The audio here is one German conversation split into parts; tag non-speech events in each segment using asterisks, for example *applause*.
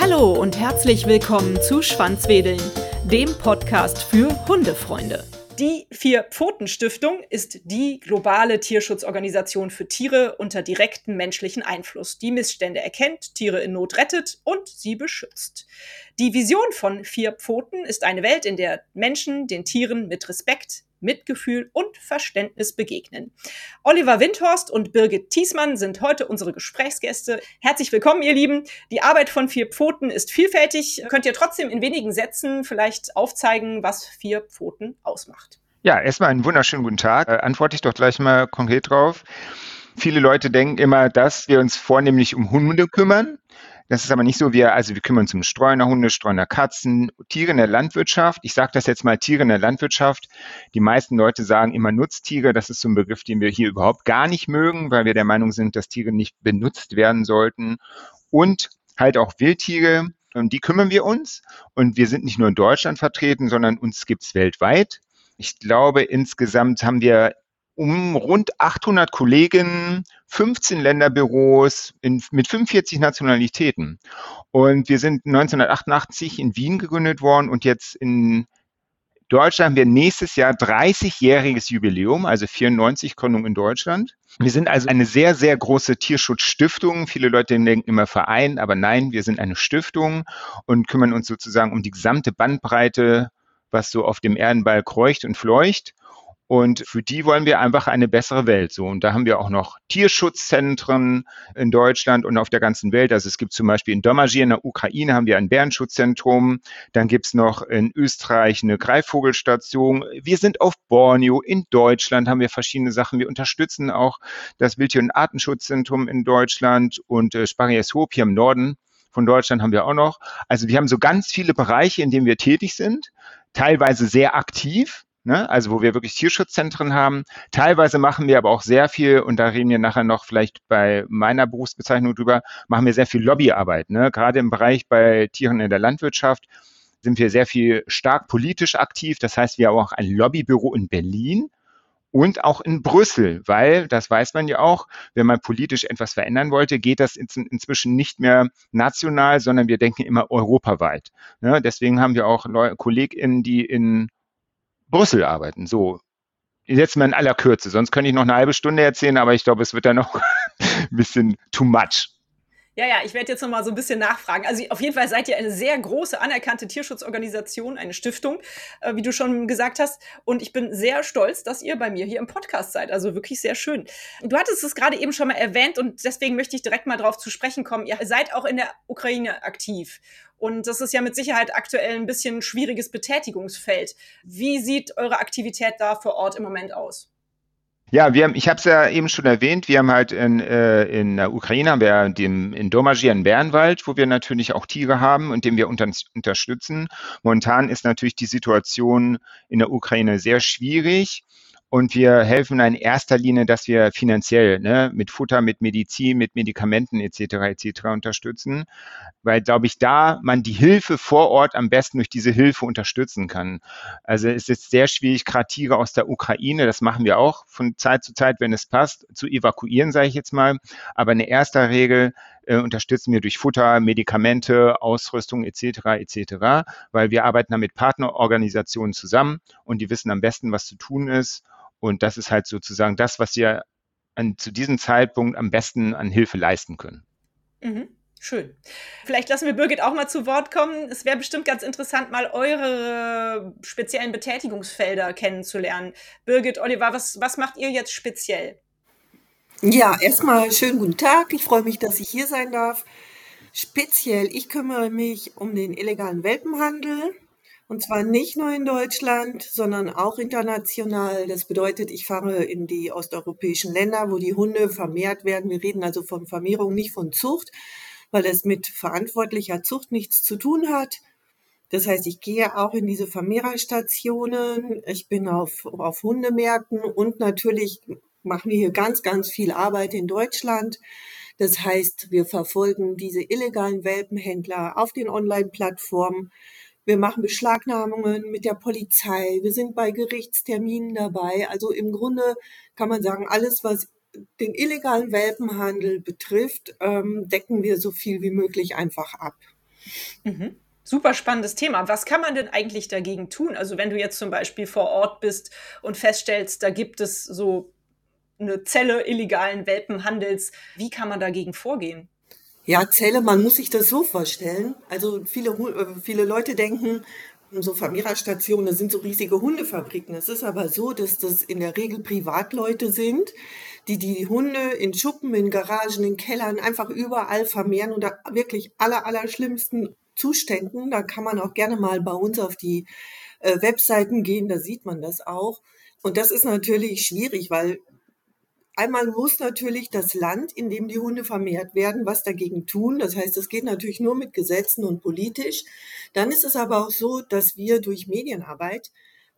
Hallo und herzlich willkommen zu Schwanzwedeln, dem Podcast für Hundefreunde. Die Vier-Pfoten-Stiftung ist die globale Tierschutzorganisation für Tiere unter direktem menschlichen Einfluss, die Missstände erkennt, Tiere in Not rettet und sie beschützt. Die Vision von Vier Pfoten ist eine Welt, in der Menschen den Tieren mit Respekt, Mitgefühl und Verständnis begegnen. Oliver Windhorst und Birgit Thiesmann sind heute unsere Gesprächsgäste. Herzlich willkommen, ihr Lieben. Die Arbeit von Vier Pfoten ist vielfältig. Könnt ihr trotzdem in wenigen Sätzen vielleicht aufzeigen, was Vier Pfoten ausmacht? Ja, erstmal einen wunderschönen guten Tag. Äh, antworte ich doch gleich mal konkret drauf. Viele Leute denken immer, dass wir uns vornehmlich um Hunde kümmern. Das ist aber nicht so. Wir, also wir kümmern uns um Streunerhunde, Streunerkatzen, Tiere in der Landwirtschaft. Ich sage das jetzt mal Tiere in der Landwirtschaft. Die meisten Leute sagen immer Nutztiere. Das ist so ein Begriff, den wir hier überhaupt gar nicht mögen, weil wir der Meinung sind, dass Tiere nicht benutzt werden sollten. Und halt auch Wildtiere. Um die kümmern wir uns. Und wir sind nicht nur in Deutschland vertreten, sondern uns gibt's weltweit. Ich glaube, insgesamt haben wir um rund 800 Kollegen, 15 Länderbüros in, mit 45 Nationalitäten. Und wir sind 1988 in Wien gegründet worden und jetzt in Deutschland haben wir nächstes Jahr 30-jähriges Jubiläum, also 94 Gründung in Deutschland. Wir sind also eine sehr, sehr große Tierschutzstiftung. Viele Leute denken immer Verein, aber nein, wir sind eine Stiftung und kümmern uns sozusagen um die gesamte Bandbreite, was so auf dem Erdenball kreucht und fleucht. Und für die wollen wir einfach eine bessere Welt. So, und da haben wir auch noch Tierschutzzentren in Deutschland und auf der ganzen Welt. Also es gibt zum Beispiel in Domagier in der Ukraine haben wir ein Bärenschutzzentrum. Dann gibt's noch in Österreich eine Greifvogelstation. Wir sind auf Borneo. In Deutschland haben wir verschiedene Sachen. Wir unterstützen auch das Wildtier- und Artenschutzzentrum in Deutschland und äh, Spariashoop hier im Norden von Deutschland haben wir auch noch. Also wir haben so ganz viele Bereiche, in denen wir tätig sind, teilweise sehr aktiv ne? also wo wir wirklich Tierschutzzentren haben. Teilweise machen wir aber auch sehr viel, und da reden wir nachher noch vielleicht bei meiner Berufsbezeichnung drüber, machen wir sehr viel Lobbyarbeit. Ne? Gerade im Bereich bei Tieren in der Landwirtschaft sind wir sehr viel stark politisch aktiv. Das heißt, wir haben auch ein Lobbybüro in Berlin und auch in Brüssel, weil, das weiß man ja auch, wenn man politisch etwas verändern wollte, geht das inzwischen nicht mehr national, sondern wir denken immer europaweit. Ne? Deswegen haben wir auch KollegInnen, die in Brüssel arbeiten. So, jetzt mal in aller Kürze. Sonst könnte ich noch eine halbe Stunde erzählen, aber ich glaube, es wird dann noch *laughs* ein bisschen too much. Ja, ja, ich werde jetzt noch mal so ein bisschen nachfragen. Also auf jeden Fall seid ihr eine sehr große anerkannte Tierschutzorganisation, eine Stiftung, äh, wie du schon gesagt hast. Und ich bin sehr stolz, dass ihr bei mir hier im Podcast seid. Also wirklich sehr schön. Du hattest es gerade eben schon mal erwähnt und deswegen möchte ich direkt mal darauf zu sprechen kommen. Ihr seid auch in der Ukraine aktiv. Und das ist ja mit Sicherheit aktuell ein bisschen schwieriges Betätigungsfeld. Wie sieht eure Aktivität da vor Ort im Moment aus? Ja, wir haben, ich habe es ja eben schon erwähnt, wir haben halt in, äh, in der Ukraine haben wir dem, in Domagier einen Bärenwald, wo wir natürlich auch Tiere haben und den wir unter, unterstützen. Momentan ist natürlich die Situation in der Ukraine sehr schwierig. Und wir helfen in erster Linie, dass wir finanziell ne, mit Futter, mit Medizin, mit Medikamenten etc. etc. unterstützen, weil, glaube ich, da man die Hilfe vor Ort am besten durch diese Hilfe unterstützen kann. Also es ist sehr schwierig, gerade Tiere aus der Ukraine, das machen wir auch von Zeit zu Zeit, wenn es passt, zu evakuieren, sage ich jetzt mal. Aber in erster Regel äh, unterstützen wir durch Futter, Medikamente, Ausrüstung etc. etc., weil wir arbeiten da mit Partnerorganisationen zusammen und die wissen am besten, was zu tun ist. Und das ist halt sozusagen das, was wir an, zu diesem Zeitpunkt am besten an Hilfe leisten können. Mhm. Schön. Vielleicht lassen wir Birgit auch mal zu Wort kommen. Es wäre bestimmt ganz interessant, mal eure speziellen Betätigungsfelder kennenzulernen. Birgit, Oliver, was, was macht ihr jetzt speziell? Ja, erstmal schönen guten Tag. Ich freue mich, dass ich hier sein darf. Speziell, ich kümmere mich um den illegalen Welpenhandel. Und zwar nicht nur in Deutschland, sondern auch international. Das bedeutet, ich fahre in die osteuropäischen Länder, wo die Hunde vermehrt werden. Wir reden also von Vermehrung, nicht von Zucht, weil es mit verantwortlicher Zucht nichts zu tun hat. Das heißt, ich gehe auch in diese Vermehrerstationen, ich bin auf, auf Hundemärkten und natürlich machen wir hier ganz, ganz viel Arbeit in Deutschland. Das heißt, wir verfolgen diese illegalen Welpenhändler auf den Online-Plattformen wir machen Beschlagnahmungen mit der Polizei. Wir sind bei Gerichtsterminen dabei. Also im Grunde kann man sagen, alles, was den illegalen Welpenhandel betrifft, ähm, decken wir so viel wie möglich einfach ab. Mhm. Super spannendes Thema. Was kann man denn eigentlich dagegen tun? Also wenn du jetzt zum Beispiel vor Ort bist und feststellst, da gibt es so eine Zelle illegalen Welpenhandels, wie kann man dagegen vorgehen? Ja, Zelle, man muss sich das so vorstellen. Also viele, äh, viele Leute denken, so Vermehrerstationen, das sind so riesige Hundefabriken. Es ist aber so, dass das in der Regel Privatleute sind, die die Hunde in Schuppen, in Garagen, in Kellern einfach überall vermehren unter wirklich aller, aller schlimmsten Zuständen. Da kann man auch gerne mal bei uns auf die äh, Webseiten gehen, da sieht man das auch. Und das ist natürlich schwierig, weil Einmal muss natürlich das Land, in dem die Hunde vermehrt werden, was dagegen tun. Das heißt, es geht natürlich nur mit Gesetzen und politisch. Dann ist es aber auch so, dass wir durch Medienarbeit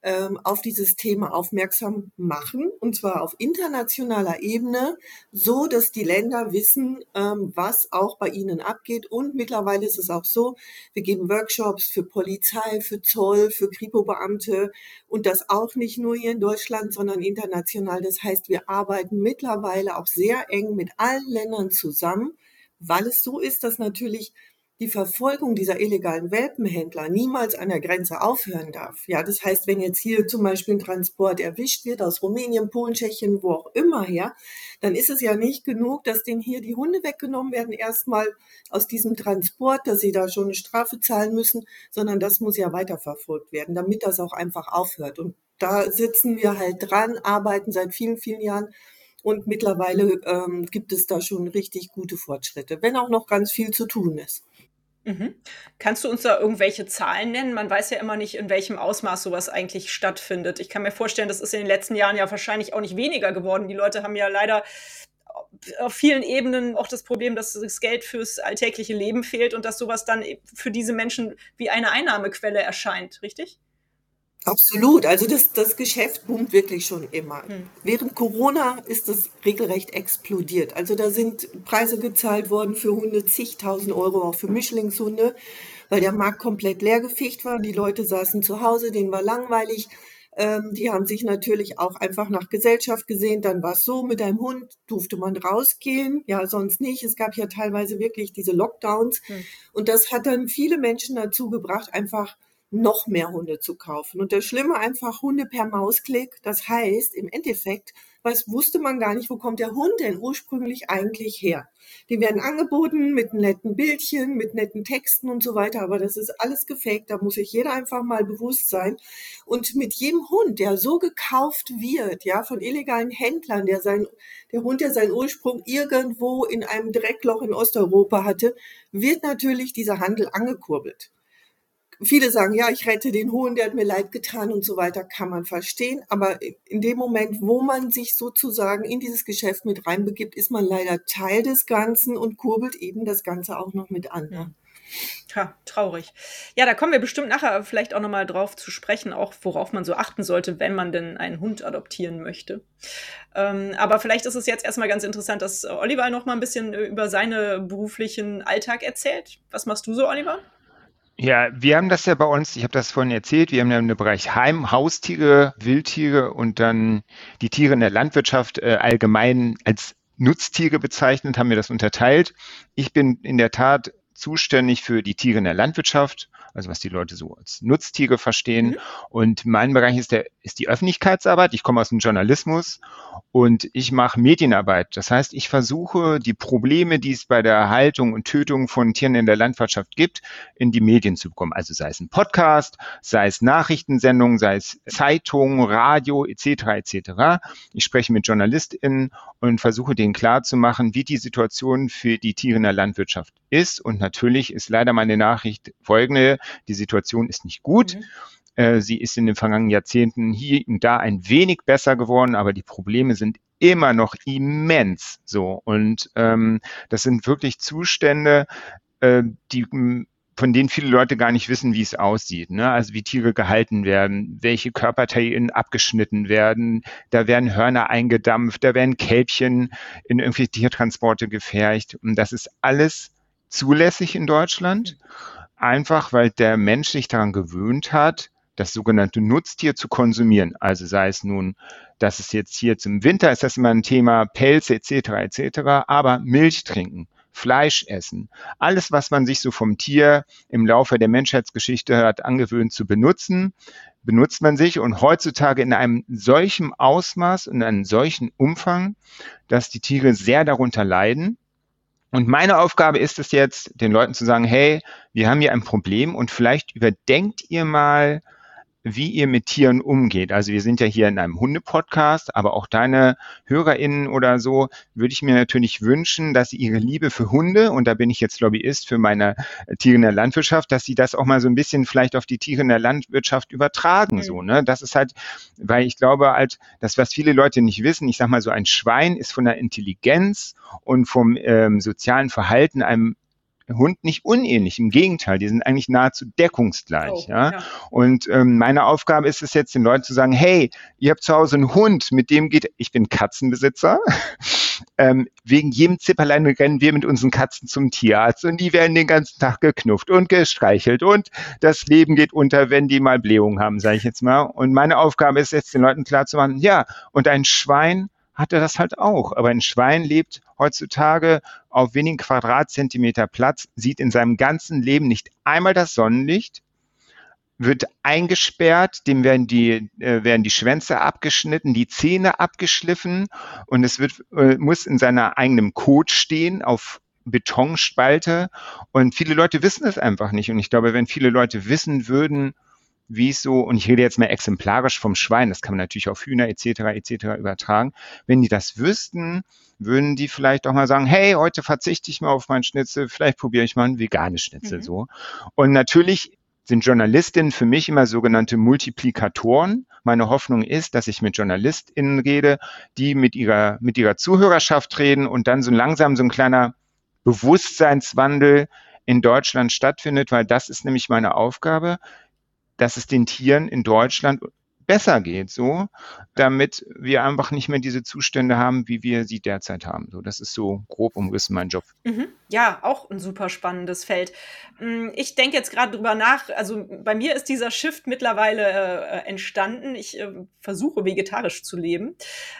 ähm, auf dieses Thema aufmerksam machen, und zwar auf internationaler Ebene, so dass die Länder wissen, ähm, was auch bei ihnen abgeht. Und mittlerweile ist es auch so, wir geben Workshops für Polizei, für Zoll, für Kripo-Beamte und das auch nicht nur hier in Deutschland, sondern international. Das heißt, wir arbeiten mittlerweile auch sehr eng mit allen Ländern zusammen, weil es so ist, dass natürlich die Verfolgung dieser illegalen Welpenhändler niemals an der Grenze aufhören darf. Ja, das heißt, wenn jetzt hier zum Beispiel ein Transport erwischt wird aus Rumänien, Polen, Tschechien, wo auch immer her, dann ist es ja nicht genug, dass denen hier die Hunde weggenommen werden, erstmal aus diesem Transport, dass sie da schon eine Strafe zahlen müssen, sondern das muss ja weiterverfolgt werden, damit das auch einfach aufhört. Und da sitzen wir halt dran, arbeiten seit vielen, vielen Jahren und mittlerweile ähm, gibt es da schon richtig gute Fortschritte, wenn auch noch ganz viel zu tun ist. Mhm. Kannst du uns da irgendwelche Zahlen nennen? Man weiß ja immer nicht, in welchem Ausmaß sowas eigentlich stattfindet. Ich kann mir vorstellen, das ist in den letzten Jahren ja wahrscheinlich auch nicht weniger geworden. Die Leute haben ja leider auf vielen Ebenen auch das Problem, dass das Geld fürs alltägliche Leben fehlt und dass sowas dann für diese Menschen wie eine Einnahmequelle erscheint, richtig? Absolut. Also das, das Geschäft boomt wirklich schon immer. Hm. Während Corona ist das regelrecht explodiert. Also da sind Preise gezahlt worden für Hunde, zigtausend Euro auch für Mischlingshunde, weil der Markt komplett leergefegt war. Die Leute saßen zu Hause, denen war langweilig. Ähm, die haben sich natürlich auch einfach nach Gesellschaft gesehen. Dann war es so, mit einem Hund durfte man rausgehen, ja, sonst nicht. Es gab ja teilweise wirklich diese Lockdowns. Hm. Und das hat dann viele Menschen dazu gebracht, einfach noch mehr Hunde zu kaufen. Und das Schlimme einfach Hunde per Mausklick. Das heißt, im Endeffekt, was wusste man gar nicht, wo kommt der Hund denn ursprünglich eigentlich her? Die werden angeboten mit netten Bildchen, mit netten Texten und so weiter, aber das ist alles gefaked, da muss sich jeder einfach mal bewusst sein. Und mit jedem Hund, der so gekauft wird, ja, von illegalen Händlern, der sein, der Hund, der seinen Ursprung irgendwo in einem Dreckloch in Osteuropa hatte, wird natürlich dieser Handel angekurbelt viele sagen, ja, ich rette den Hohen, der hat mir leid getan und so weiter, kann man verstehen. Aber in dem Moment, wo man sich sozusagen in dieses Geschäft mit reinbegibt, ist man leider Teil des Ganzen und kurbelt eben das Ganze auch noch mit an. Ja. Ha, traurig. Ja, da kommen wir bestimmt nachher vielleicht auch nochmal drauf zu sprechen, auch worauf man so achten sollte, wenn man denn einen Hund adoptieren möchte. Ähm, aber vielleicht ist es jetzt erstmal ganz interessant, dass Oliver noch mal ein bisschen über seinen beruflichen Alltag erzählt. Was machst du so, Oliver? Ja, wir haben das ja bei uns, ich habe das vorhin erzählt, wir haben ja einen Bereich Heim, Haustiere, Wildtiere und dann die Tiere in der Landwirtschaft äh, allgemein als Nutztiere bezeichnet, haben wir das unterteilt. Ich bin in der Tat zuständig für die Tiere in der Landwirtschaft also was die Leute so als Nutztiere verstehen. Mhm. Und mein Bereich ist, der, ist die Öffentlichkeitsarbeit. Ich komme aus dem Journalismus und ich mache Medienarbeit. Das heißt, ich versuche, die Probleme, die es bei der Haltung und Tötung von Tieren in der Landwirtschaft gibt, in die Medien zu bekommen. Also sei es ein Podcast, sei es Nachrichtensendungen, sei es Zeitungen, Radio etc. etc. Ich spreche mit JournalistInnen und versuche denen klarzumachen, wie die Situation für die Tiere in der Landwirtschaft ist. Und natürlich ist leider meine Nachricht folgende. Die Situation ist nicht gut. Mhm. Äh, sie ist in den vergangenen Jahrzehnten hier und da ein wenig besser geworden, aber die Probleme sind immer noch immens so. Und ähm, das sind wirklich Zustände, äh, die von denen viele Leute gar nicht wissen, wie es aussieht. Ne? Also wie Tiere gehalten werden, welche Körperteile abgeschnitten werden, da werden Hörner eingedampft, da werden Kälbchen in irgendwelche Tiertransporte gefercht. Und das ist alles zulässig in Deutschland, einfach weil der Mensch sich daran gewöhnt hat, das sogenannte Nutztier zu konsumieren. Also sei es nun, dass es jetzt hier zum Winter ist das immer ein Thema, Pelze etc. etc. Aber Milch trinken, Fleisch essen, alles, was man sich so vom Tier im Laufe der Menschheitsgeschichte hat angewöhnt zu benutzen, benutzt man sich und heutzutage in einem solchen Ausmaß und einem solchen Umfang, dass die Tiere sehr darunter leiden. Und meine Aufgabe ist es jetzt, den Leuten zu sagen, hey, wir haben hier ein Problem und vielleicht überdenkt ihr mal, wie ihr mit Tieren umgeht. Also wir sind ja hier in einem Hunde-Podcast, aber auch deine HörerInnen oder so würde ich mir natürlich wünschen, dass sie ihre Liebe für Hunde, und da bin ich jetzt Lobbyist für meine Tiere in der Landwirtschaft, dass sie das auch mal so ein bisschen vielleicht auf die Tiere in der Landwirtschaft übertragen. Mhm. So, ne? Das ist halt, weil ich glaube halt, das, was viele Leute nicht wissen, ich sag mal so, ein Schwein ist von der Intelligenz und vom ähm, sozialen Verhalten einem Hund nicht unähnlich. Im Gegenteil, die sind eigentlich nahezu deckungsgleich. Oh, ja? ja? Und ähm, meine Aufgabe ist es jetzt, den Leuten zu sagen, hey, ihr habt zu Hause einen Hund, mit dem geht, ich bin Katzenbesitzer. *laughs* ähm, wegen jedem Zipperlein rennen wir mit unseren Katzen zum Tierarzt und die werden den ganzen Tag geknufft und gestreichelt und das Leben geht unter, wenn die mal Blähungen haben, sage ich jetzt mal. Und meine Aufgabe ist jetzt, den Leuten klarzumachen, ja, und ein Schwein hat er das halt auch. Aber ein Schwein lebt heutzutage auf wenigen Quadratzentimeter Platz, sieht in seinem ganzen Leben nicht einmal das Sonnenlicht, wird eingesperrt, dem werden die, äh, werden die Schwänze abgeschnitten, die Zähne abgeschliffen und es wird, äh, muss in seiner eigenen Kot stehen auf Betonspalte und viele Leute wissen es einfach nicht und ich glaube, wenn viele Leute wissen würden, wie es so, und ich rede jetzt mal exemplarisch vom Schwein, das kann man natürlich auf Hühner etc. etc. übertragen, wenn die das wüssten, würden die vielleicht auch mal sagen, hey, heute verzichte ich mal auf meinen Schnitzel, vielleicht probiere ich mal ein veganes Schnitzel mhm. so. Und natürlich sind Journalistinnen für mich immer sogenannte Multiplikatoren. Meine Hoffnung ist, dass ich mit JournalistInnen rede, die mit ihrer, mit ihrer Zuhörerschaft reden und dann so langsam so ein kleiner Bewusstseinswandel in Deutschland stattfindet, weil das ist nämlich meine Aufgabe dass es den Tieren in Deutschland besser geht, so, damit wir einfach nicht mehr diese Zustände haben, wie wir sie derzeit haben. So, das ist so grob umrissen mein Job. Mhm. Ja, auch ein super spannendes Feld. Mm, ich denke jetzt gerade drüber nach. Also bei mir ist dieser Shift mittlerweile äh, entstanden. Ich äh, versuche vegetarisch zu leben.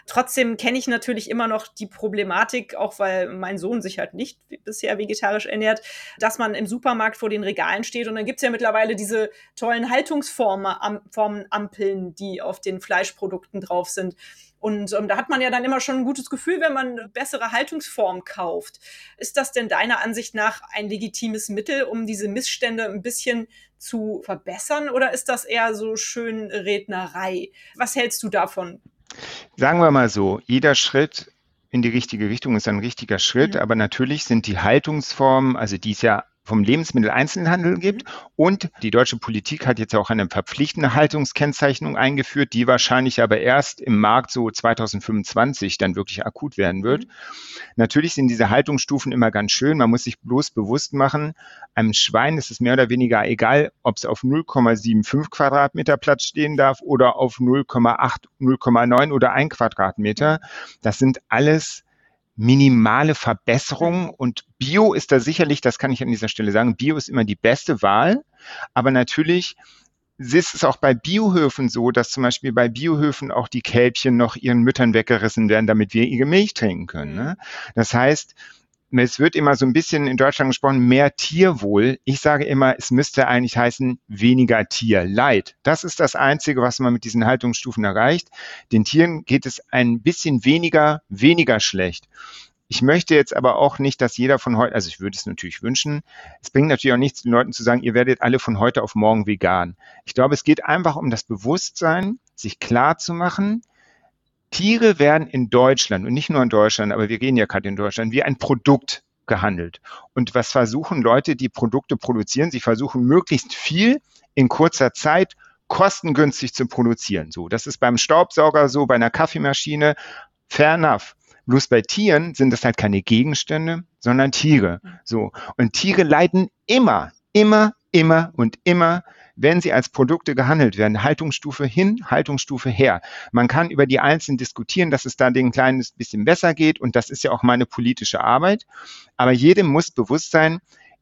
Trotzdem kenne ich natürlich immer noch die Problematik, auch weil mein Sohn sich halt nicht bisher vegetarisch ernährt, dass man im Supermarkt vor den Regalen steht und dann gibt es ja mittlerweile diese tollen Haltungsformen, Ampeln, die auf den Fleischprodukten drauf sind. Und ähm, da hat man ja dann immer schon ein gutes Gefühl, wenn man eine bessere Haltungsform kauft. Ist das denn deiner Ansicht nach ein legitimes Mittel, um diese Missstände ein bisschen zu verbessern? Oder ist das eher so schön Rednerei? Was hältst du davon? Sagen wir mal so, jeder Schritt in die richtige Richtung ist ein richtiger Schritt, mhm. aber natürlich sind die Haltungsformen, also die es ja vom Lebensmitteleinzelhandel gibt. Mhm. Und die deutsche Politik hat jetzt auch eine verpflichtende Haltungskennzeichnung eingeführt, die wahrscheinlich aber erst im Markt so 2025 dann wirklich akut werden wird. Mhm. Natürlich sind diese Haltungsstufen immer ganz schön. Man muss sich bloß bewusst machen, einem Schwein ist es mehr oder weniger egal, ob es auf 0,75 Quadratmeter Platz stehen darf oder auf 0,8, 0,9 oder 1 Quadratmeter. Das sind alles minimale Verbesserung und Bio ist da sicherlich, das kann ich an dieser Stelle sagen, Bio ist immer die beste Wahl, aber natürlich ist es auch bei Biohöfen so, dass zum Beispiel bei Biohöfen auch die Kälbchen noch ihren Müttern weggerissen werden, damit wir ihre Milch trinken können. Ne? Das heißt, es wird immer so ein bisschen in Deutschland gesprochen, mehr Tierwohl. Ich sage immer, es müsste eigentlich heißen, weniger Tierleid. Das ist das Einzige, was man mit diesen Haltungsstufen erreicht. Den Tieren geht es ein bisschen weniger, weniger schlecht. Ich möchte jetzt aber auch nicht, dass jeder von heute, also ich würde es natürlich wünschen, es bringt natürlich auch nichts, den Leuten zu sagen, ihr werdet alle von heute auf morgen vegan. Ich glaube, es geht einfach um das Bewusstsein, sich klar zu machen, Tiere werden in Deutschland und nicht nur in Deutschland, aber wir gehen ja gerade in Deutschland, wie ein Produkt gehandelt. Und was versuchen Leute, die Produkte produzieren? Sie versuchen möglichst viel in kurzer Zeit kostengünstig zu produzieren. So, das ist beim Staubsauger so, bei einer Kaffeemaschine. Fair enough. Bloß bei Tieren sind das halt keine Gegenstände, sondern Tiere. So. Und Tiere leiden immer, immer, immer und immer wenn sie als Produkte gehandelt werden, Haltungsstufe hin, Haltungsstufe her. Man kann über die einzelnen diskutieren, dass es da ein kleines bisschen besser geht und das ist ja auch meine politische Arbeit. Aber jedem muss bewusst sein,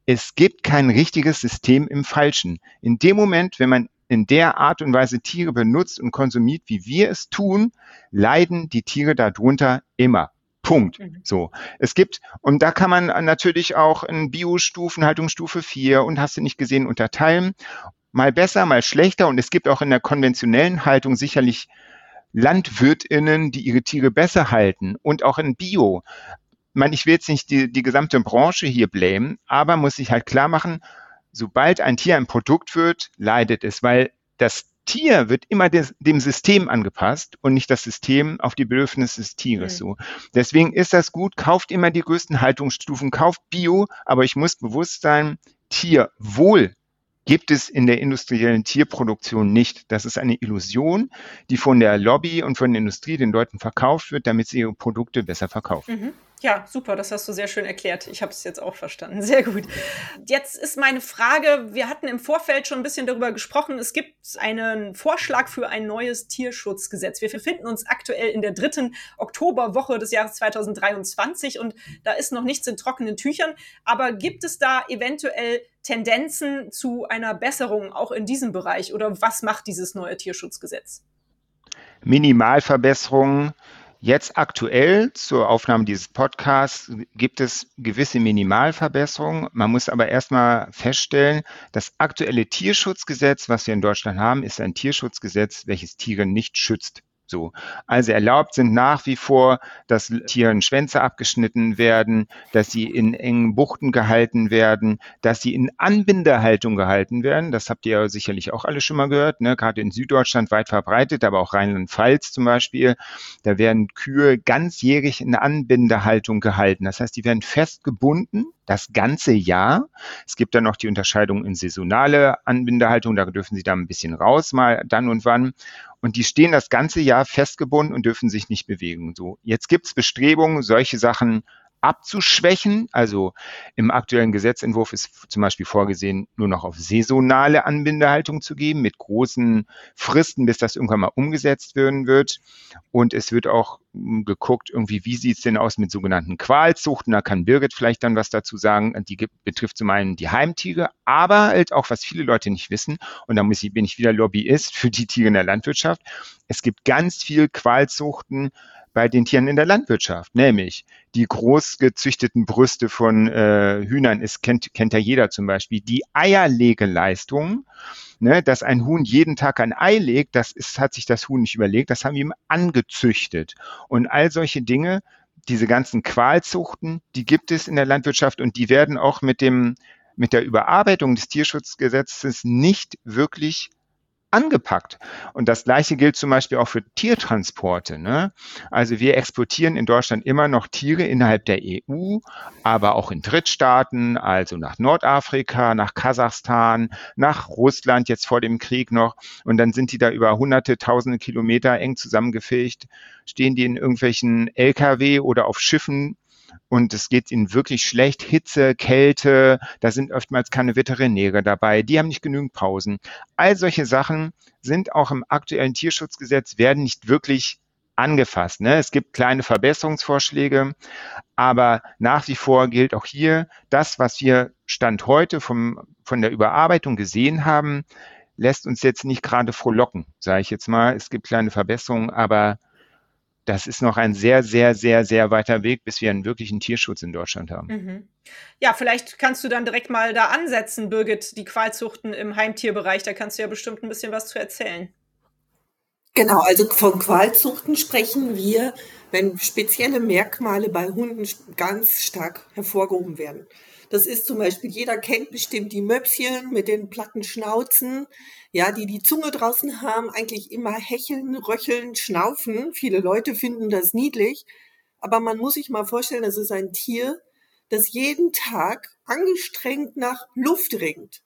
es gibt kein richtiges System im Falschen. In dem Moment, wenn man in der Art und Weise Tiere benutzt und konsumiert, wie wir es tun, leiden die Tiere darunter immer. Punkt. Mhm. So. Es gibt, und da kann man natürlich auch in Biostufen, Haltungsstufe 4 und hast du nicht gesehen, unterteilen. Mal besser, mal schlechter. Und es gibt auch in der konventionellen Haltung sicherlich LandwirtInnen, die ihre Tiere besser halten und auch in Bio. Ich meine, ich will jetzt nicht die, die gesamte Branche hier blamen, aber muss sich halt klar machen, sobald ein Tier ein Produkt wird, leidet es, weil das Tier wird immer des, dem System angepasst und nicht das System auf die Bedürfnisse des Tieres. Mhm. So. Deswegen ist das gut. Kauft immer die größten Haltungsstufen, kauft Bio, aber ich muss bewusst sein, Tierwohl gibt es in der industriellen Tierproduktion nicht. Das ist eine Illusion, die von der Lobby und von der Industrie den Leuten verkauft wird, damit sie ihre Produkte besser verkaufen. Mhm. Ja, super, das hast du sehr schön erklärt. Ich habe es jetzt auch verstanden. Sehr gut. Jetzt ist meine Frage, wir hatten im Vorfeld schon ein bisschen darüber gesprochen, es gibt einen Vorschlag für ein neues Tierschutzgesetz. Wir befinden uns aktuell in der dritten Oktoberwoche des Jahres 2023 und da ist noch nichts in trockenen Tüchern. Aber gibt es da eventuell Tendenzen zu einer Besserung auch in diesem Bereich oder was macht dieses neue Tierschutzgesetz? Minimalverbesserungen Jetzt aktuell zur Aufnahme dieses Podcasts gibt es gewisse Minimalverbesserungen. Man muss aber erstmal feststellen, das aktuelle Tierschutzgesetz, was wir in Deutschland haben, ist ein Tierschutzgesetz, welches Tiere nicht schützt. So. Also erlaubt sind nach wie vor, dass Tieren Schwänze abgeschnitten werden, dass sie in engen Buchten gehalten werden, dass sie in Anbindehaltung gehalten werden. Das habt ihr sicherlich auch alle schon mal gehört, ne? gerade in Süddeutschland weit verbreitet, aber auch Rheinland-Pfalz zum Beispiel. Da werden Kühe ganzjährig in Anbindehaltung gehalten. Das heißt, die werden festgebunden das ganze Jahr. Es gibt dann noch die Unterscheidung in saisonale Anbindehaltung, da dürfen sie da ein bisschen raus, mal dann und wann. Und die stehen das ganze Jahr festgebunden und dürfen sich nicht bewegen. So, jetzt gibt es Bestrebungen, solche Sachen abzuschwächen. Also im aktuellen Gesetzentwurf ist zum Beispiel vorgesehen, nur noch auf saisonale Anbindehaltung zu geben, mit großen Fristen, bis das irgendwann mal umgesetzt werden wird. Und es wird auch hm, geguckt, irgendwie, wie sieht es denn aus mit sogenannten Qualzuchten? Da kann Birgit vielleicht dann was dazu sagen. Die betrifft zum einen die Heimtiere, aber halt auch, was viele Leute nicht wissen, und da muss ich, bin ich wieder Lobbyist für die Tiere in der Landwirtschaft. Es gibt ganz viel Qualzuchten, bei den Tieren in der Landwirtschaft, nämlich die großgezüchteten Brüste von äh, Hühnern. Ist, kennt, kennt ja jeder zum Beispiel, die Eierlegeleistung, ne, dass ein Huhn jeden Tag ein Ei legt, das ist, hat sich das Huhn nicht überlegt, das haben wir ihm angezüchtet. Und all solche Dinge, diese ganzen Qualzuchten, die gibt es in der Landwirtschaft und die werden auch mit dem mit der Überarbeitung des Tierschutzgesetzes nicht wirklich angepackt. Und das Gleiche gilt zum Beispiel auch für Tiertransporte. Ne? Also wir exportieren in Deutschland immer noch Tiere innerhalb der EU, aber auch in Drittstaaten, also nach Nordafrika, nach Kasachstan, nach Russland jetzt vor dem Krieg noch. Und dann sind die da über hunderte, tausende Kilometer eng zusammengefegt, stehen die in irgendwelchen Lkw oder auf Schiffen und es geht ihnen wirklich schlecht. Hitze, Kälte, da sind oftmals keine Veterinäre dabei, die haben nicht genügend Pausen. All solche Sachen sind auch im aktuellen Tierschutzgesetz, werden nicht wirklich angefasst. Ne? Es gibt kleine Verbesserungsvorschläge, aber nach wie vor gilt auch hier, das, was wir Stand heute vom, von der Überarbeitung gesehen haben, lässt uns jetzt nicht gerade frohlocken, sage ich jetzt mal. Es gibt kleine Verbesserungen, aber das ist noch ein sehr, sehr, sehr, sehr weiter Weg, bis wir einen wirklichen Tierschutz in Deutschland haben. Mhm. Ja, vielleicht kannst du dann direkt mal da ansetzen, Birgit, die Qualzuchten im Heimtierbereich. Da kannst du ja bestimmt ein bisschen was zu erzählen. Genau, also von Qualzuchten sprechen wir, wenn spezielle Merkmale bei Hunden ganz stark hervorgehoben werden. Das ist zum Beispiel, jeder kennt bestimmt die Möpschen mit den platten Schnauzen, ja, die die Zunge draußen haben, eigentlich immer hecheln, röcheln, schnaufen. Viele Leute finden das niedlich. Aber man muss sich mal vorstellen, das ist ein Tier, das jeden Tag angestrengt nach Luft ringt.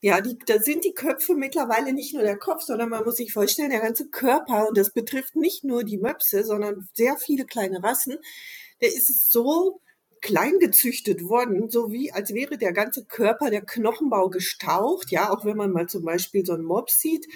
Ja, die, da sind die Köpfe mittlerweile nicht nur der Kopf, sondern man muss sich vorstellen, der ganze Körper, und das betrifft nicht nur die Möpse, sondern sehr viele kleine Rassen, der ist so klein gezüchtet worden, so wie als wäre der ganze Körper, der Knochenbau gestaucht. Ja, auch wenn man mal zum Beispiel so einen Mops sieht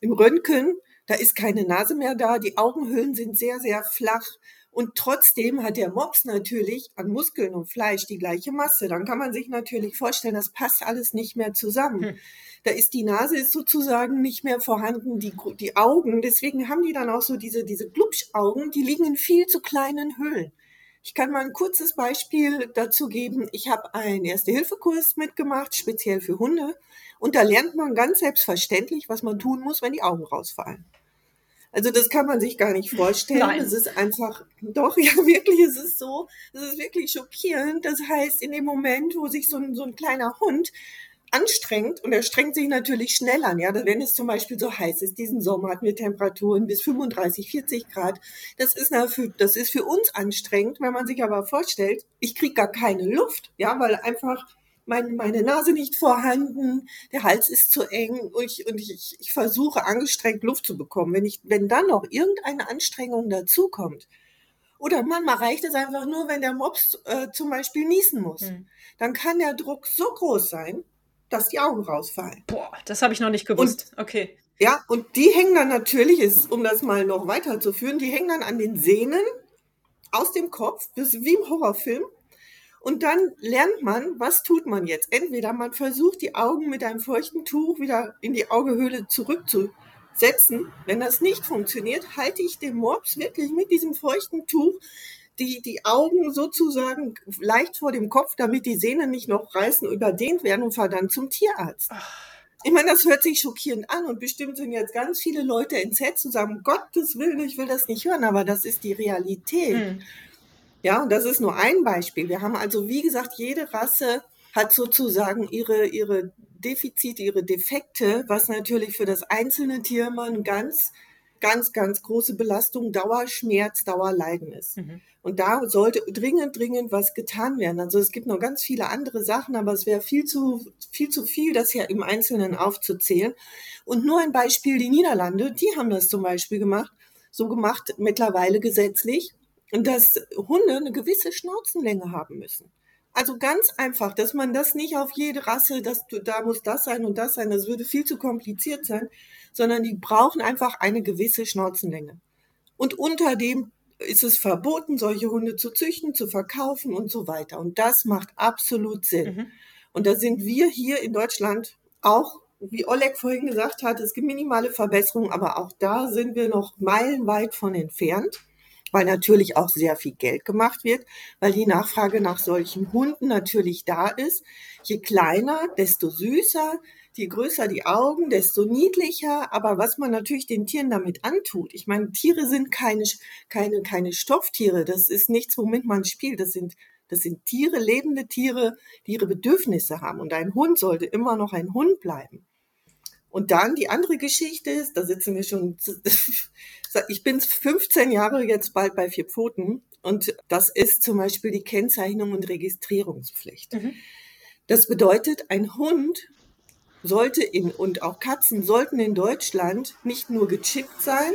im Röntgen, da ist keine Nase mehr da, die Augenhöhlen sind sehr, sehr flach Und trotzdem hat der Mops natürlich an Muskeln und Fleisch die gleiche Masse. Dann kann man sich natürlich vorstellen, das passt alles nicht mehr zusammen. Hm. Da ist die Nase ist sozusagen nicht mehr vorhanden, die, die Augen. Deswegen haben die dann auch so diese, diese Glubschaugen, die liegen in viel zu kleinen Höhlen. Ich kann mal ein kurzes Beispiel dazu geben. Ich habe einen Erste-Hilfe-Kurs mitgemacht, speziell für Hunde. Und da lernt man ganz selbstverständlich, was man tun muss, wenn die Augen rausfallen. Also das kann man sich gar nicht vorstellen. Nein. Es ist einfach, doch, *laughs* ja wirklich, es ist so, es ist wirklich schockierend. Das heißt, in dem Moment, wo sich so ein, so ein kleiner Hund anstrengend und er strengt sich natürlich schnell an. Ja, wenn es zum Beispiel so heiß ist, diesen Sommer hatten wir Temperaturen bis 35, 40 Grad. Das ist, für, das ist für uns anstrengend, wenn man sich aber vorstellt, ich kriege gar keine Luft, ja, weil einfach mein, meine Nase nicht vorhanden, der Hals ist zu eng und ich, und ich, ich versuche angestrengt Luft zu bekommen. Wenn ich, wenn dann noch irgendeine Anstrengung dazukommt, oder manchmal reicht es einfach nur, wenn der Mops äh, zum Beispiel niesen muss. Hm. Dann kann der Druck so groß sein, dass die Augen rausfallen. Boah, das habe ich noch nicht gewusst. Und, okay. Ja, und die hängen dann natürlich, ist, um das mal noch weiterzuführen, die hängen dann an den Sehnen aus dem Kopf, das ist wie im Horrorfilm. Und dann lernt man, was tut man jetzt? Entweder man versucht, die Augen mit einem feuchten Tuch wieder in die Augehöhle zurückzusetzen. Wenn das nicht funktioniert, halte ich den Mops wirklich mit diesem feuchten Tuch die, die Augen sozusagen leicht vor dem Kopf, damit die Sehnen nicht noch reißen, überdehnt werden und fahr dann zum Tierarzt. Ich meine, das hört sich schockierend an und bestimmt sind jetzt ganz viele Leute entsetzt und sagen, Gottes Willen, ich will das nicht hören, aber das ist die Realität. Hm. Ja, und das ist nur ein Beispiel. Wir haben also, wie gesagt, jede Rasse hat sozusagen ihre, ihre Defizite, ihre Defekte, was natürlich für das einzelne Tier immer ein ganz, ganz, ganz große Belastung, Dauerschmerz, Dauerleiden ist. Mhm. Und da sollte dringend, dringend was getan werden. Also es gibt noch ganz viele andere Sachen, aber es wäre viel zu, viel zu viel, das ja im Einzelnen aufzuzählen. Und nur ein Beispiel, die Niederlande, die haben das zum Beispiel gemacht, so gemacht, mittlerweile gesetzlich, dass Hunde eine gewisse Schnauzenlänge haben müssen. Also ganz einfach, dass man das nicht auf jede Rasse, dass du, da muss das sein und das sein, das würde viel zu kompliziert sein, sondern die brauchen einfach eine gewisse Schnauzenlänge. Und unter dem ist es verboten, solche Hunde zu züchten, zu verkaufen und so weiter. Und das macht absolut Sinn. Mhm. Und da sind wir hier in Deutschland auch, wie Oleg vorhin gesagt hat, es gibt minimale Verbesserungen, aber auch da sind wir noch meilenweit von entfernt, weil natürlich auch sehr viel Geld gemacht wird, weil die Nachfrage nach solchen Hunden natürlich da ist. Je kleiner, desto süßer, je größer die Augen, desto niedlicher. Aber was man natürlich den Tieren damit antut, ich meine, Tiere sind keine, keine, keine Stofftiere. Das ist nichts, womit man spielt. Das sind, das sind Tiere, lebende Tiere, die ihre Bedürfnisse haben. Und ein Hund sollte immer noch ein Hund bleiben. Und dann die andere Geschichte ist, da sitzen wir schon, *laughs* ich bin 15 Jahre jetzt bald bei vier Pfoten und das ist zum Beispiel die Kennzeichnung und Registrierungspflicht. Mhm. Das bedeutet, ein Hund sollte in, und auch Katzen sollten in Deutschland nicht nur gechippt sein,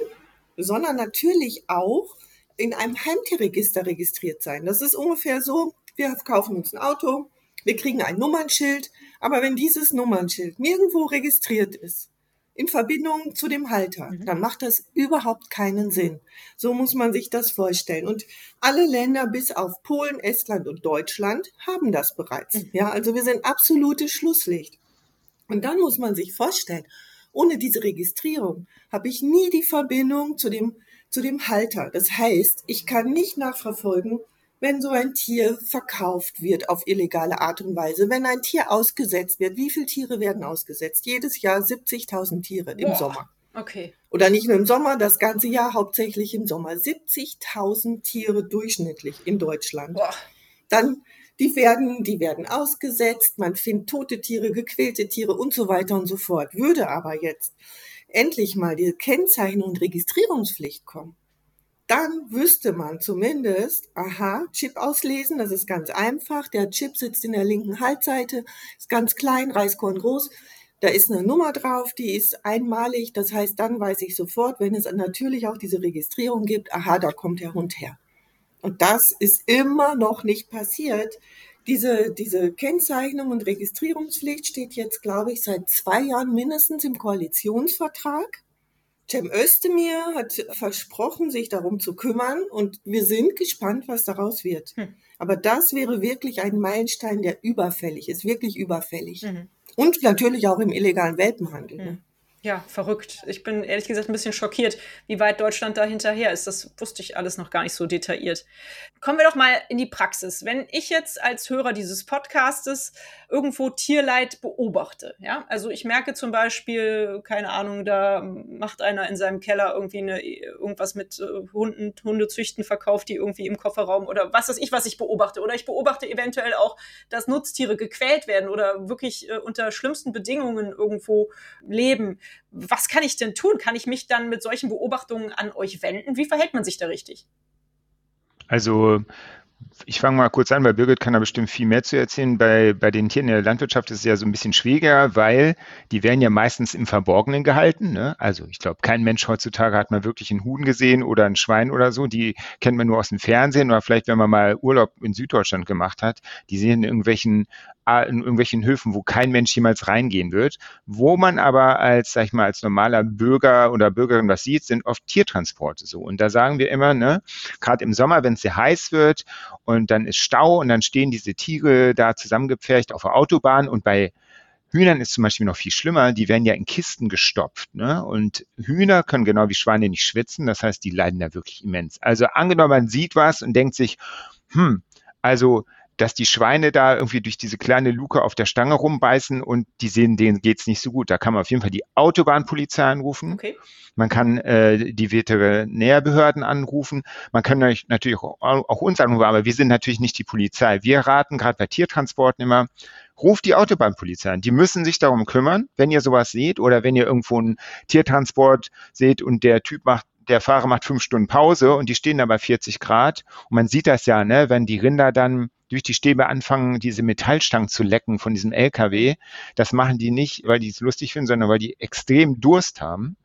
sondern natürlich auch in einem Heimtierregister registriert sein. Das ist ungefähr so, wir kaufen uns ein Auto, wir kriegen ein Nummernschild, aber wenn dieses Nummernschild nirgendwo registriert ist, in Verbindung zu dem Halter, mhm. dann macht das überhaupt keinen Sinn. So muss man sich das vorstellen. Und alle Länder bis auf Polen, Estland und Deutschland haben das bereits. Mhm. Ja, also wir sind absolutes Schlusslicht. Und dann muss man sich vorstellen, ohne diese Registrierung habe ich nie die Verbindung zu dem, zu dem Halter. Das heißt, ich kann nicht nachverfolgen, wenn so ein Tier verkauft wird auf illegale Art und Weise, wenn ein Tier ausgesetzt wird. Wie viele Tiere werden ausgesetzt? Jedes Jahr 70.000 Tiere im Boah, Sommer. Okay. Oder nicht nur im Sommer, das ganze Jahr hauptsächlich im Sommer. 70.000 Tiere durchschnittlich in Deutschland. Boah. Dann die werden, die werden ausgesetzt, man findet tote Tiere, gequälte Tiere und so weiter und so fort. Würde aber jetzt endlich mal die Kennzeichnung und Registrierungspflicht kommen, dann wüsste man zumindest, aha, Chip auslesen, das ist ganz einfach. Der Chip sitzt in der linken Halsseite, ist ganz klein, Reiskorn groß. Da ist eine Nummer drauf, die ist einmalig. Das heißt, dann weiß ich sofort, wenn es natürlich auch diese Registrierung gibt, aha, da kommt der Hund her. Und das ist immer noch nicht passiert. Diese, diese Kennzeichnung und Registrierungspflicht steht jetzt, glaube ich, seit zwei Jahren mindestens im Koalitionsvertrag. Cem Özdemir hat versprochen, sich darum zu kümmern und wir sind gespannt, was daraus wird. Hm. Aber das wäre wirklich ein Meilenstein, der überfällig ist, wirklich überfällig. Mhm. Und natürlich auch im illegalen Welpenhandel. Mhm. Ne? Ja, verrückt. Ich bin ehrlich gesagt ein bisschen schockiert, wie weit Deutschland da hinterher ist. Das wusste ich alles noch gar nicht so detailliert. Kommen wir doch mal in die Praxis. Wenn ich jetzt als Hörer dieses Podcastes irgendwo Tierleid beobachte, ja, also ich merke zum Beispiel, keine Ahnung, da macht einer in seinem Keller irgendwie eine, irgendwas mit äh, Hunden, Hundezüchten verkauft, die irgendwie im Kofferraum oder was weiß ich, was ich beobachte. Oder ich beobachte eventuell auch, dass Nutztiere gequält werden oder wirklich äh, unter schlimmsten Bedingungen irgendwo leben was kann ich denn tun? Kann ich mich dann mit solchen Beobachtungen an euch wenden? Wie verhält man sich da richtig? Also ich fange mal kurz an, weil Birgit kann da bestimmt viel mehr zu erzählen. Bei, bei den Tieren in der Landwirtschaft ist es ja so ein bisschen schwieriger, weil die werden ja meistens im Verborgenen gehalten. Ne? Also ich glaube, kein Mensch heutzutage hat mal wirklich einen Huhn gesehen oder ein Schwein oder so. Die kennt man nur aus dem Fernsehen oder vielleicht, wenn man mal Urlaub in Süddeutschland gemacht hat. Die sehen in irgendwelchen in irgendwelchen Höfen, wo kein Mensch jemals reingehen wird. Wo man aber als, sag ich mal, als normaler Bürger oder Bürgerin was sieht, sind oft Tiertransporte so. Und da sagen wir immer, ne, gerade im Sommer, wenn es sehr heiß wird und dann ist Stau und dann stehen diese Tiere da zusammengepfercht auf der Autobahn und bei Hühnern ist zum Beispiel noch viel schlimmer, die werden ja in Kisten gestopft. Ne? Und Hühner können genau wie Schweine nicht schwitzen, das heißt, die leiden da wirklich immens. Also angenommen, man sieht was und denkt sich, hm, also dass die Schweine da irgendwie durch diese kleine Luke auf der Stange rumbeißen und die sehen, denen geht's nicht so gut. Da kann man auf jeden Fall die Autobahnpolizei anrufen. Okay. Man kann äh, die Veterinärbehörden anrufen. Man kann natürlich auch, auch uns anrufen, aber wir sind natürlich nicht die Polizei. Wir raten gerade bei Tiertransporten immer, ruft die Autobahnpolizei an. Die müssen sich darum kümmern, wenn ihr sowas seht oder wenn ihr irgendwo einen Tiertransport seht und der Typ macht der Fahrer macht fünf Stunden Pause und die stehen da bei 40 Grad. Und man sieht das ja, ne, wenn die Rinder dann durch die Stäbe anfangen, diese Metallstangen zu lecken von diesem LKW. Das machen die nicht, weil die es lustig finden, sondern weil die extrem Durst haben.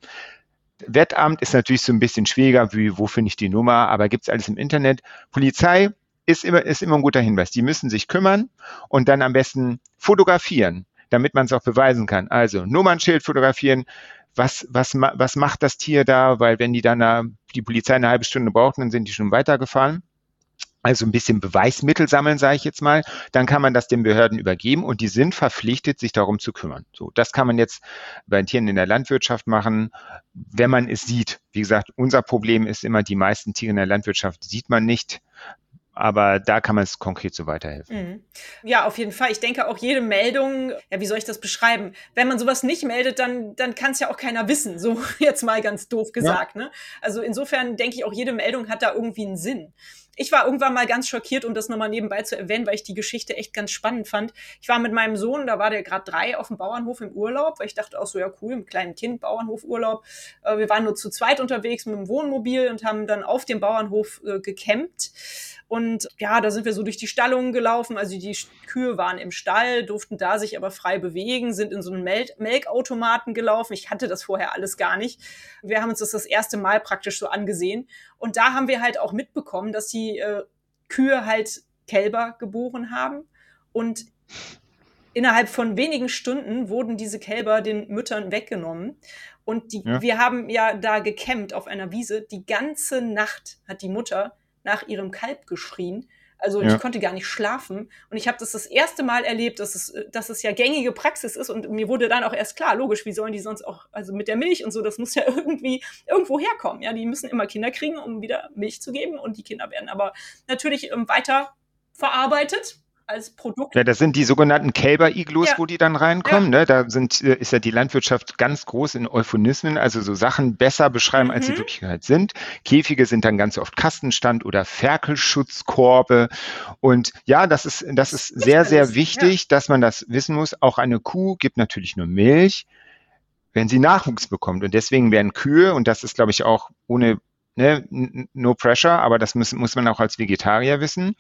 Wettamt ist natürlich so ein bisschen schwieriger, wie wo finde ich die Nummer, aber gibt's alles im Internet. Polizei ist immer, ist immer ein guter Hinweis. Die müssen sich kümmern und dann am besten fotografieren, damit man es auch beweisen kann. Also Nummernschild fotografieren, was, was, was macht das Tier da, weil wenn die dann die Polizei eine halbe Stunde braucht, dann sind die schon weitergefahren. Also ein bisschen Beweismittel sammeln, sage ich jetzt mal, dann kann man das den Behörden übergeben und die sind verpflichtet, sich darum zu kümmern. So, das kann man jetzt bei Tieren in der Landwirtschaft machen, wenn man es sieht. Wie gesagt, unser Problem ist immer, die meisten Tiere in der Landwirtschaft sieht man nicht aber da kann man es konkret so weiterhelfen. Mhm. Ja, auf jeden Fall. Ich denke auch jede Meldung, ja, wie soll ich das beschreiben? Wenn man sowas nicht meldet, dann, dann kann es ja auch keiner wissen, so *laughs* jetzt mal ganz doof gesagt. Ja. Ne? Also insofern denke ich auch, jede Meldung hat da irgendwie einen Sinn. Ich war irgendwann mal ganz schockiert, um das nochmal nebenbei zu erwähnen, weil ich die Geschichte echt ganz spannend fand. Ich war mit meinem Sohn, da war der gerade drei, auf dem Bauernhof im Urlaub, weil ich dachte auch so, ja cool, im kleinen Kind, Bauernhof, Urlaub. Äh, wir waren nur zu zweit unterwegs mit dem Wohnmobil und haben dann auf dem Bauernhof äh, gecampt. Und ja, da sind wir so durch die Stallungen gelaufen. Also die Kühe waren im Stall, durften da sich aber frei bewegen, sind in so einen Mel Melkautomaten gelaufen. Ich hatte das vorher alles gar nicht. Wir haben uns das das erste Mal praktisch so angesehen. Und da haben wir halt auch mitbekommen, dass die äh, Kühe halt Kälber geboren haben. Und innerhalb von wenigen Stunden wurden diese Kälber den Müttern weggenommen. Und die, ja. wir haben ja da gekämmt auf einer Wiese. Die ganze Nacht hat die Mutter nach ihrem Kalb geschrien. Also ja. ich konnte gar nicht schlafen. Und ich habe das das erste Mal erlebt, dass es, dass es ja gängige Praxis ist. Und mir wurde dann auch erst klar, logisch, wie sollen die sonst auch, also mit der Milch und so, das muss ja *laughs* irgendwie irgendwo herkommen. Ja, die müssen immer Kinder kriegen, um wieder Milch zu geben. Und die Kinder werden aber natürlich ähm, weiter verarbeitet als Produkt. Ja, das sind die sogenannten Kälber-Iglus, ja. wo die dann reinkommen. Ja. Ne? Da sind, äh, ist ja die Landwirtschaft ganz groß in Euphonismen, also so Sachen besser beschreiben, mhm. als sie mhm. Wirklichkeit sind. Käfige sind dann ganz oft Kastenstand oder Ferkelschutzkorbe. Und ja, das ist, das ist sehr, sehr wichtig, ja. dass man das wissen muss. Auch eine Kuh gibt natürlich nur Milch wenn sie Nachwuchs bekommt. Und deswegen werden Kühe, und das ist, glaube ich, auch ohne ne, no pressure, aber das muss, muss man auch als Vegetarier wissen.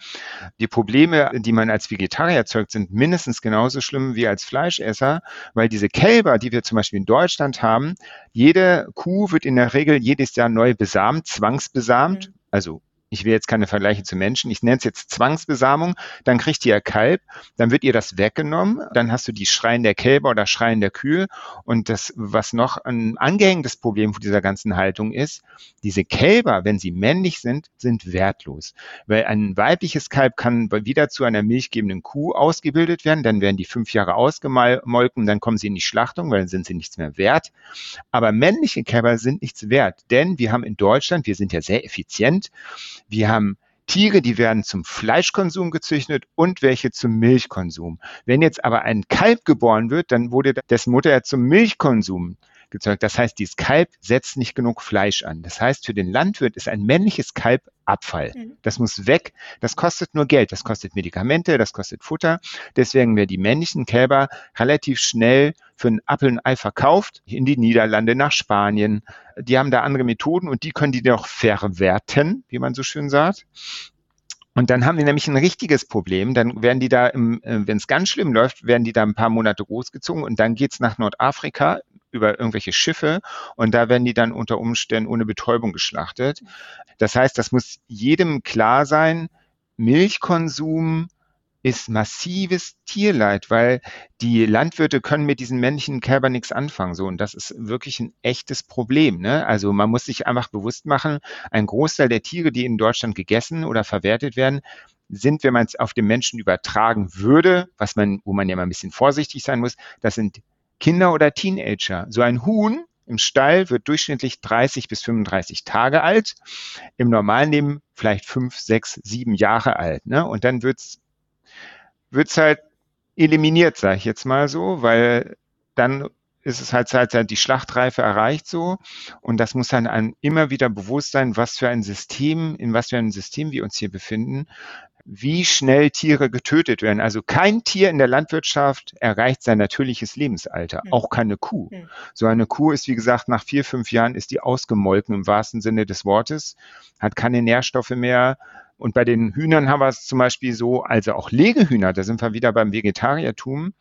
Die Probleme, die man als Vegetarier erzeugt, sind mindestens genauso schlimm wie als Fleischesser, weil diese Kälber, die wir zum Beispiel in Deutschland haben, jede Kuh wird in der Regel jedes Jahr neu besamt, zwangsbesamt, mhm. also ich will jetzt keine Vergleiche zu Menschen, ich nenne es jetzt Zwangsbesamung, dann kriegt ihr Kalb, dann wird ihr das weggenommen, dann hast du die Schreien der Kälber oder Schreien der Kühe. Und das, was noch ein angehängendes Problem von dieser ganzen Haltung ist, diese Kälber, wenn sie männlich sind, sind wertlos, weil ein weibliches Kalb kann wieder zu einer milchgebenden Kuh ausgebildet werden, dann werden die fünf Jahre ausgemolken, dann kommen sie in die Schlachtung, weil dann sind sie nichts mehr wert, aber männliche Kälber sind nichts wert, denn wir haben in Deutschland, wir sind ja sehr effizient, wir haben Tiere, die werden zum Fleischkonsum gezüchtet und welche zum Milchkonsum. Wenn jetzt aber ein Kalb geboren wird, dann wurde dessen Mutter ja zum Milchkonsum gezeugt. Das heißt, dieses Kalb setzt nicht genug Fleisch an. Das heißt, für den Landwirt ist ein männliches Kalb Abfall. Mhm. Das muss weg. Das kostet nur Geld. Das kostet Medikamente, das kostet Futter. Deswegen werden die männlichen Kälber relativ schnell für einen Apfel und Ei verkauft in die Niederlande, nach Spanien. Die haben da andere Methoden und die können die noch verwerten, wie man so schön sagt. Und dann haben die nämlich ein richtiges Problem. Dann werden die da, äh, wenn es ganz schlimm läuft, werden die da ein paar Monate großgezogen und dann geht's nach Nordafrika über irgendwelche Schiffe und da werden die dann unter Umständen ohne Betäubung geschlachtet. Das heißt, das muss jedem klar sein, Milchkonsum ist massives Tierleid, weil die Landwirte können mit diesen männlichen Kälbern nichts anfangen. So, und das ist wirklich ein echtes Problem. Ne? Also man muss sich einfach bewusst machen, ein Großteil der Tiere, die in Deutschland gegessen oder verwertet werden, sind, wenn man es auf den Menschen übertragen würde, was man, wo man ja mal ein bisschen vorsichtig sein muss, das sind Kinder oder Teenager. So ein Huhn im Stall wird durchschnittlich 30 bis 35 Tage alt, im normalen Leben vielleicht fünf, sechs, sieben Jahre alt. Ne? Und dann wird's wird's halt eliminiert, sage ich jetzt mal so, weil dann ist es halt, halt die Schlachtreife erreicht so und das muss dann einem immer wieder bewusst sein, was für ein System, in was für einem System wir uns hier befinden, wie schnell Tiere getötet werden. Also kein Tier in der Landwirtschaft erreicht sein natürliches Lebensalter, mhm. auch keine Kuh. Mhm. So eine Kuh ist, wie gesagt, nach vier, fünf Jahren ist die ausgemolken im wahrsten Sinne des Wortes, hat keine Nährstoffe mehr. Und bei den Hühnern haben wir es zum Beispiel so, also auch Legehühner, da sind wir wieder beim Vegetariertum,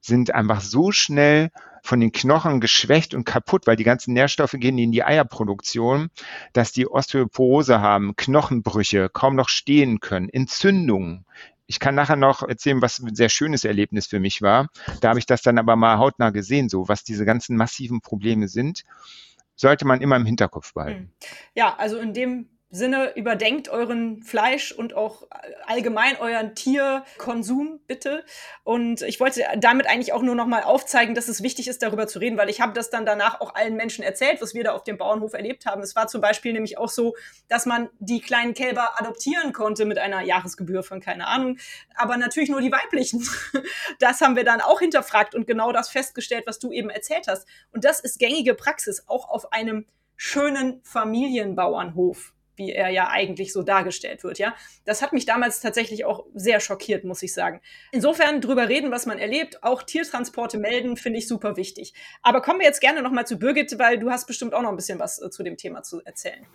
sind einfach so schnell von den Knochen geschwächt und kaputt, weil die ganzen Nährstoffe gehen in die Eierproduktion, dass die Osteoporose haben, Knochenbrüche, kaum noch stehen können, Entzündungen. Ich kann nachher noch erzählen, was ein sehr schönes Erlebnis für mich war. Da habe ich das dann aber mal hautnah gesehen, so was diese ganzen massiven Probleme sind sollte man immer im Hinterkopf behalten. Hm. Ja, also in dem Sinne überdenkt euren Fleisch und auch allgemein euren Tierkonsum bitte. Und ich wollte damit eigentlich auch nur noch mal aufzeigen, dass es wichtig ist, darüber zu reden, weil ich habe das dann danach auch allen Menschen erzählt, was wir da auf dem Bauernhof erlebt haben. Es war zum Beispiel nämlich auch so, dass man die kleinen Kälber adoptieren konnte mit einer Jahresgebühr von keine Ahnung, aber natürlich nur die weiblichen. *laughs* Das haben wir dann auch hinterfragt und genau das festgestellt, was du eben erzählt hast. Und das ist gängige Praxis, auch auf einem schönen Familienbauernhof wie er ja eigentlich so dargestellt wird, ja. Das hat mich damals tatsächlich auch sehr schockiert, muss ich sagen. Insofern drüber reden, was man erlebt, auch Tiertransporte melden, finde ich super wichtig. Aber kommen wir jetzt gerne nochmal zu Birgit, weil du hast bestimmt auch noch ein bisschen was äh, zu dem Thema zu erzählen.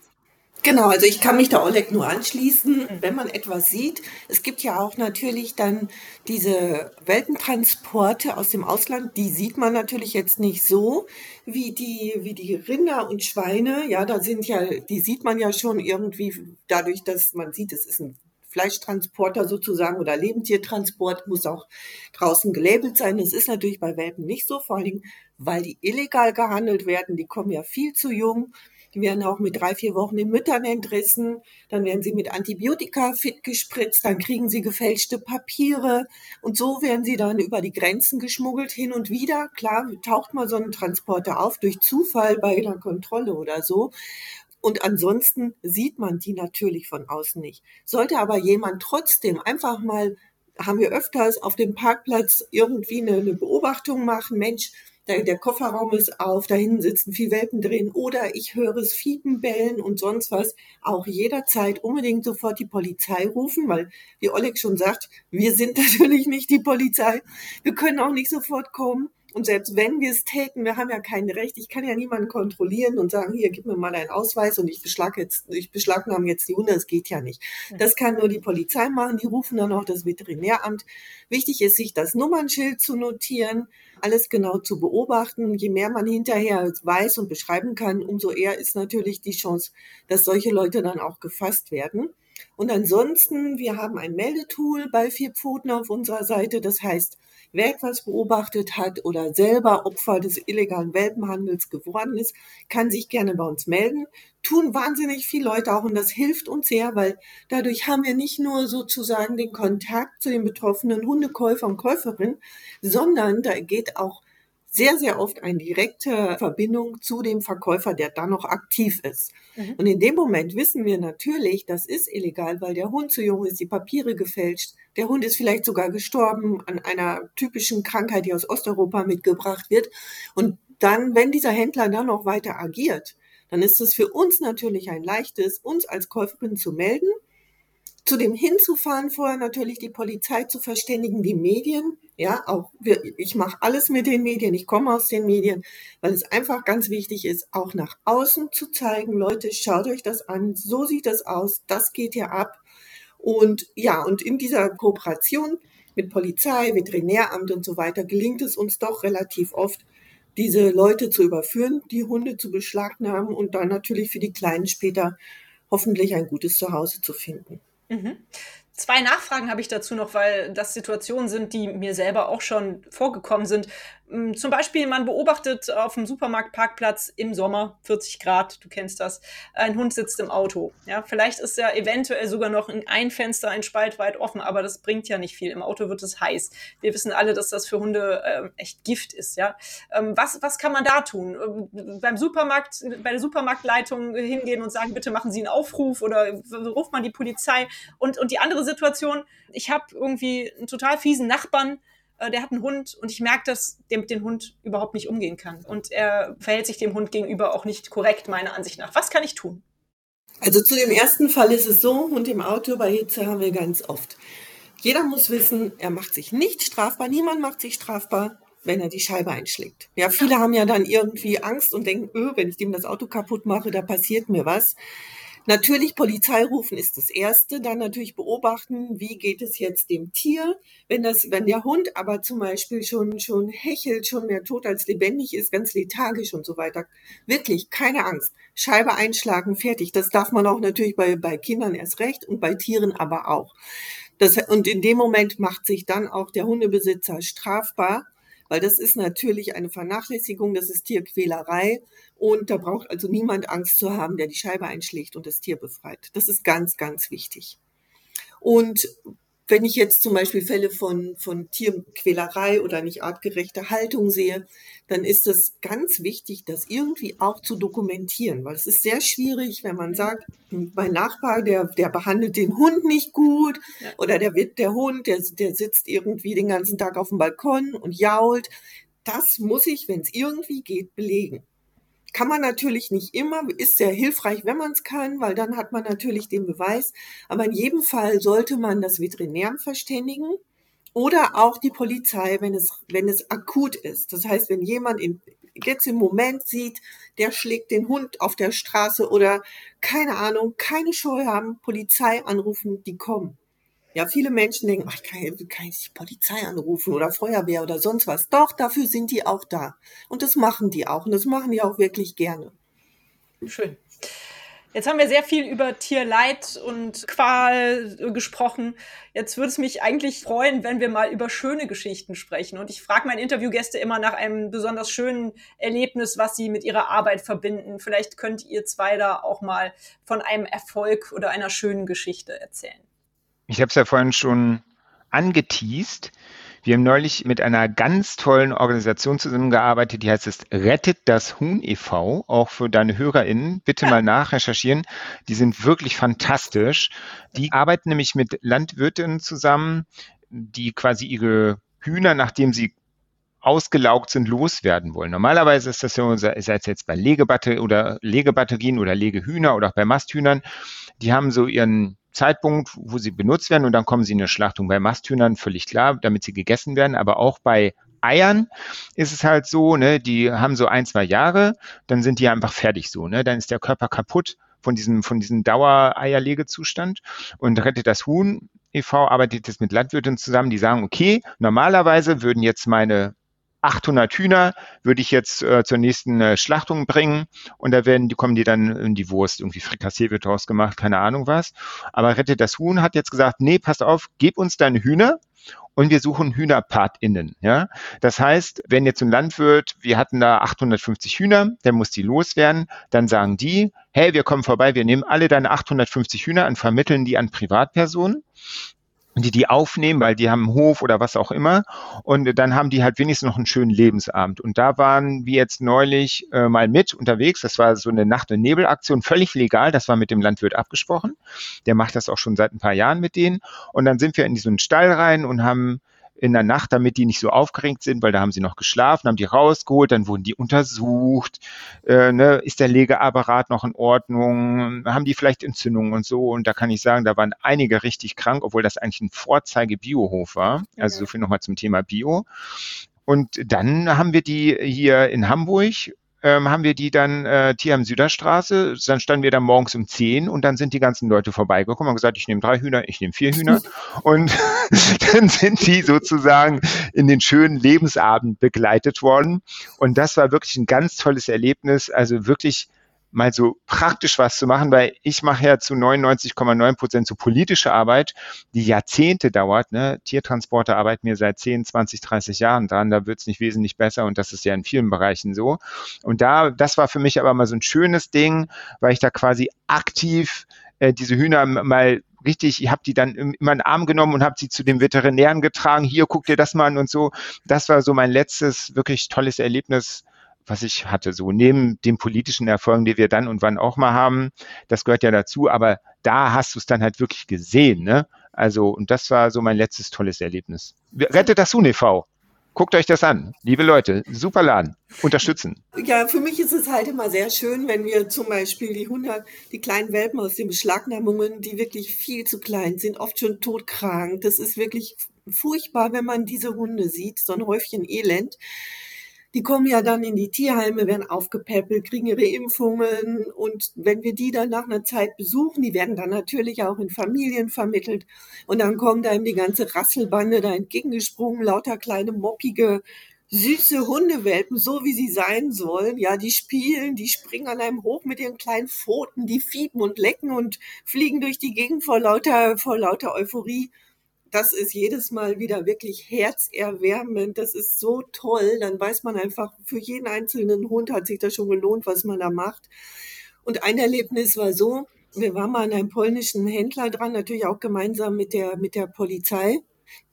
Genau, also ich kann mich da Oleg nur anschließen, wenn man etwas sieht. Es gibt ja auch natürlich dann diese Weltentransporte aus dem Ausland, die sieht man natürlich jetzt nicht so wie die, wie die Rinder und Schweine. Ja, da sind ja, die sieht man ja schon irgendwie dadurch, dass man sieht, es ist ein Fleischtransporter sozusagen oder Lebendtiertransport muss auch draußen gelabelt sein. Das ist natürlich bei Welpen nicht so, vor allem weil die illegal gehandelt werden. Die kommen ja viel zu jung die werden auch mit drei, vier Wochen den Müttern entrissen. Dann werden sie mit Antibiotika fit gespritzt. Dann kriegen sie gefälschte Papiere. Und so werden sie dann über die Grenzen geschmuggelt hin und wieder. Klar, taucht mal so ein Transporter auf durch Zufall bei einer Kontrolle oder so. Und ansonsten sieht man die natürlich von außen nicht. Sollte aber jemand trotzdem einfach mal, haben wir öfters auf dem Parkplatz irgendwie eine, eine Beobachtung machen, Mensch, der, der Kofferraum ist auf, da hinten sitzen vier Welpen drin oder ich höre es Fiepen bellen und sonst was, auch jederzeit unbedingt sofort die Polizei rufen, weil, wie Oleg schon sagt, wir sind *laughs* natürlich nicht die Polizei. Wir können auch nicht sofort kommen. Und selbst wenn wir es täten, wir haben ja kein Recht. Ich kann ja niemanden kontrollieren und sagen, hier, gib mir mal deinen Ausweis und ich beschlag jetzt, ich beschlagnahme jetzt die Hunde. Das geht ja nicht. Das kann nur die Polizei machen. Die rufen dann auch das Veterinäramt. Wichtig ist, sich das Nummernschild zu notieren, alles genau zu beobachten. Je mehr man hinterher weiß und beschreiben kann, umso eher ist natürlich die Chance, dass solche Leute dann auch gefasst werden. Und ansonsten, wir haben ein Meldetool bei Vier Pfoten auf unserer Seite. Das heißt, wer etwas beobachtet hat oder selber Opfer des illegalen Welpenhandels geworden ist, kann sich gerne bei uns melden. Tun wahnsinnig viele Leute auch und das hilft uns sehr, weil dadurch haben wir nicht nur sozusagen den Kontakt zu den betroffenen Hundekäufer und Käuferinnen, sondern da geht auch sehr, sehr oft eine direkte Verbindung zu dem Verkäufer, der dann noch aktiv ist. Mhm. Und in dem Moment wissen wir natürlich, das ist illegal, weil der Hund zu jung ist, die Papiere gefälscht, der Hund ist vielleicht sogar gestorben an einer typischen Krankheit, die aus Osteuropa mitgebracht wird. Und dann, wenn dieser Händler dann noch weiter agiert, dann ist es für uns natürlich ein leichtes, uns als Käuferin zu melden zu dem hinzufahren, vorher natürlich die Polizei zu verständigen, die Medien. Ja, auch wir, ich mache alles mit den Medien, ich komme aus den Medien, weil es einfach ganz wichtig ist, auch nach außen zu zeigen, Leute, schaut euch das an, so sieht das aus, das geht ja ab. Und ja, und in dieser Kooperation mit Polizei, Veterinäramt und so weiter gelingt es uns doch relativ oft, diese Leute zu überführen, die Hunde zu beschlagnahmen und dann natürlich für die Kleinen später hoffentlich ein gutes Zuhause zu finden. Mhm. Zwei Nachfragen habe ich dazu noch, weil das Situationen sind, die mir selber auch schon vorgekommen sind. Hm, zum Beispiel, man beobachtet auf dem Supermarktparkplatz im Sommer 40 Grad, du kennst das, ein Hund sitzt im Auto. Ja, vielleicht ist ja eventuell sogar noch ein Fenster, ein Spalt weit offen, aber das bringt ja nicht viel. Im Auto wird es heiß. Wir wissen alle, dass das für Hunde äh, echt Gift ist. Ja, ähm, was, was kann man da tun? Ähm, beim Supermarkt, bei der Supermarktleitung hingehen und sagen, bitte machen Sie einen Aufruf oder ruft man die Polizei? Und, und die andere Situation, ich habe irgendwie einen total fiesen Nachbarn, der hat einen Hund und ich merke, dass der mit dem Hund überhaupt nicht umgehen kann. Und er verhält sich dem Hund gegenüber auch nicht korrekt, meiner Ansicht nach. Was kann ich tun? Also zu dem ersten Fall ist es so, Hund im Auto bei Hitze haben wir ganz oft. Jeder muss wissen, er macht sich nicht strafbar, niemand macht sich strafbar, wenn er die Scheibe einschlägt. Ja, viele haben ja dann irgendwie Angst und denken, öh, wenn ich dem das Auto kaputt mache, da passiert mir was. Natürlich Polizei rufen ist das Erste, dann natürlich beobachten, wie geht es jetzt dem Tier. Wenn das, wenn der Hund aber zum Beispiel schon, schon hechelt, schon mehr tot als lebendig ist, ganz lethargisch und so weiter. Wirklich, keine Angst. Scheibe einschlagen, fertig. Das darf man auch natürlich bei, bei Kindern erst recht und bei Tieren aber auch. Das, und in dem Moment macht sich dann auch der Hundebesitzer strafbar weil das ist natürlich eine Vernachlässigung, das ist Tierquälerei und da braucht also niemand Angst zu haben, der die Scheibe einschlägt und das Tier befreit. Das ist ganz, ganz wichtig. Und wenn ich jetzt zum Beispiel Fälle von, von Tierquälerei oder nicht artgerechter Haltung sehe, dann ist es ganz wichtig, das irgendwie auch zu dokumentieren, weil es ist sehr schwierig, wenn man sagt, mein Nachbar, der, der behandelt den Hund nicht gut ja. oder der, der Hund, der, der sitzt irgendwie den ganzen Tag auf dem Balkon und jault. Das muss ich, wenn es irgendwie geht, belegen. Kann man natürlich nicht immer, ist sehr hilfreich, wenn man es kann, weil dann hat man natürlich den Beweis. Aber in jedem Fall sollte man das Veterinäramt verständigen oder auch die Polizei, wenn es, wenn es akut ist. Das heißt, wenn jemand in, jetzt im Moment sieht, der schlägt den Hund auf der Straße oder keine Ahnung, keine Scheu haben, Polizei anrufen, die kommen. Ja, viele Menschen denken, ach, kann, kann ich die Polizei anrufen oder Feuerwehr oder sonst was. Doch, dafür sind die auch da. Und das machen die auch. Und das machen die auch wirklich gerne. Schön. Jetzt haben wir sehr viel über Tierleid und Qual gesprochen. Jetzt würde es mich eigentlich freuen, wenn wir mal über schöne Geschichten sprechen. Und ich frage meine Interviewgäste immer nach einem besonders schönen Erlebnis, was sie mit ihrer Arbeit verbinden. Vielleicht könnt ihr zwei da auch mal von einem Erfolg oder einer schönen Geschichte erzählen. Ich habe es ja vorhin schon angeteased. Wir haben neulich mit einer ganz tollen Organisation zusammengearbeitet, die heißt es Rettet das Huhn e.V., auch für deine HörerInnen. Bitte mal nachrecherchieren. Die sind wirklich fantastisch. Die arbeiten nämlich mit Landwirtinnen zusammen, die quasi ihre Hühner, nachdem sie ausgelaugt sind, loswerden wollen. Normalerweise ist das ja unser, sei es jetzt bei Legebatte oder Legebatterien oder Legehühner oder auch bei Masthühnern, die haben so ihren Zeitpunkt, wo sie benutzt werden und dann kommen sie in eine Schlachtung. Bei Masthühnern völlig klar, damit sie gegessen werden, aber auch bei Eiern ist es halt so, ne, die haben so ein, zwei Jahre, dann sind die einfach fertig so, ne, dann ist der Körper kaputt von diesem, von diesem Dauereierlegezustand und rettet das Huhn e.V. arbeitet jetzt mit Landwirten zusammen, die sagen, okay, normalerweise würden jetzt meine 800 Hühner würde ich jetzt äh, zur nächsten äh, Schlachtung bringen und da werden die kommen die dann in die Wurst irgendwie Frikassee wird draus gemacht, keine Ahnung was. Aber rettet das Huhn hat jetzt gesagt, nee, passt auf, gib uns deine Hühner und wir suchen HühnerpartInnen. Ja? Das heißt, wenn jetzt ein Landwirt, wir hatten da 850 Hühner, der muss die loswerden, dann sagen die, hey, wir kommen vorbei, wir nehmen alle deine 850 Hühner und vermitteln die an Privatpersonen die die aufnehmen, weil die haben einen Hof oder was auch immer. Und dann haben die halt wenigstens noch einen schönen Lebensabend. Und da waren wir jetzt neulich äh, mal mit unterwegs. Das war so eine Nacht- und Nebelaktion, völlig legal. Das war mit dem Landwirt abgesprochen. Der macht das auch schon seit ein paar Jahren mit denen. Und dann sind wir in diesen Stall rein und haben in der Nacht, damit die nicht so aufgeregt sind, weil da haben sie noch geschlafen, haben die rausgeholt, dann wurden die untersucht, äh, ne, ist der Legeapparat noch in Ordnung, haben die vielleicht Entzündungen und so. Und da kann ich sagen, da waren einige richtig krank, obwohl das eigentlich ein Vorzeige-Biohof war. Also so viel nochmal zum Thema Bio. Und dann haben wir die hier in Hamburg ähm, haben wir die dann äh, Tierheim Süderstraße, dann standen wir da morgens um 10 und dann sind die ganzen Leute vorbeigekommen und gesagt, ich nehme drei Hühner, ich nehme vier Hühner. *laughs* Und *laughs* dann sind die sozusagen in den schönen Lebensabend begleitet worden. Und das war wirklich ein ganz tolles Erlebnis, also wirklich mal so praktisch was zu machen, weil ich mache ja zu 99,9 Prozent so politische Arbeit, die Jahrzehnte dauert. Ne? Tiertransporte arbeiten mir seit 10, 20, 30 Jahren dran, da wird es nicht wesentlich besser und das ist ja in vielen Bereichen so. Und da, das war für mich aber mal so ein schönes Ding, weil ich da quasi aktiv äh, diese Hühner mal richtig, ich habe die dann immer in den Arm genommen und habe sie zu den Veterinären getragen. Hier, guck dir das mal an und so. Das war so mein letztes wirklich tolles Erlebnis was ich hatte. So neben den politischen Erfolgen, die wir dann und wann auch mal haben, das gehört ja dazu, aber da hast du es dann halt wirklich gesehen. Ne? Also, und das war so mein letztes tolles Erlebnis. Rettet das Huhn e.V. Guckt euch das an, liebe Leute, super Laden, unterstützen. Ja, für mich ist es halt immer sehr schön, wenn wir zum Beispiel die 100, die kleinen Welpen aus den Beschlagnahmungen, die wirklich viel zu klein sind, oft schon todkrank. Das ist wirklich furchtbar, wenn man diese Hunde sieht, so ein Häufchen Elend. Die kommen ja dann in die Tierheime, werden aufgepäppelt, kriegen ihre Impfungen. Und wenn wir die dann nach einer Zeit besuchen, die werden dann natürlich auch in Familien vermittelt. Und dann kommen da eben die ganze Rasselbande da entgegengesprungen, lauter kleine mockige süße Hundewelpen, so wie sie sein sollen. Ja, die spielen, die springen an einem hoch mit ihren kleinen Pfoten, die fiepen und lecken und fliegen durch die Gegend vor lauter, vor lauter Euphorie das ist jedes Mal wieder wirklich herzerwärmend. Das ist so toll. Dann weiß man einfach, für jeden einzelnen Hund hat sich das schon gelohnt, was man da macht. Und ein Erlebnis war so, wir waren mal an einem polnischen Händler dran, natürlich auch gemeinsam mit der, mit der Polizei.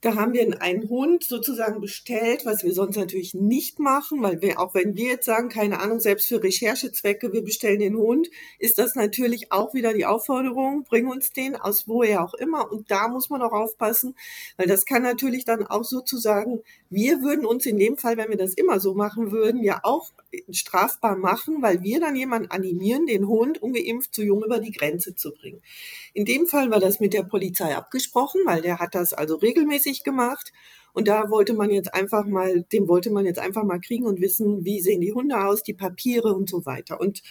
Da haben wir einen Hund sozusagen bestellt, was wir sonst natürlich nicht machen, weil wir, auch wenn wir jetzt sagen, keine Ahnung, selbst für Recherchezwecke, wir bestellen den Hund, ist das natürlich auch wieder die Aufforderung, bring uns den aus woher auch immer. Und da muss man auch aufpassen, weil das kann natürlich dann auch sozusagen, wir würden uns in dem Fall, wenn wir das immer so machen würden, ja auch strafbar machen, weil wir dann jemanden animieren, den Hund ungeimpft zu jung über die Grenze zu bringen. In dem Fall war das mit der Polizei abgesprochen, weil der hat das also regelmäßig regelmäßig gemacht. Und da wollte man jetzt einfach mal, dem wollte man jetzt einfach mal kriegen und wissen, wie sehen die Hunde aus, die Papiere und so weiter. Und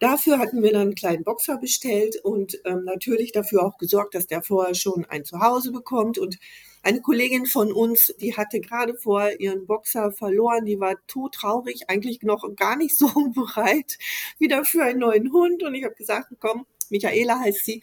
dafür hatten wir dann einen kleinen Boxer bestellt und ähm, natürlich dafür auch gesorgt, dass der vorher schon ein Zuhause bekommt. Und eine Kollegin von uns, die hatte gerade vorher ihren Boxer verloren, die war todtraurig, eigentlich noch gar nicht *laughs* so bereit wieder für einen neuen Hund. Und ich habe gesagt, komm, Michaela heißt sie,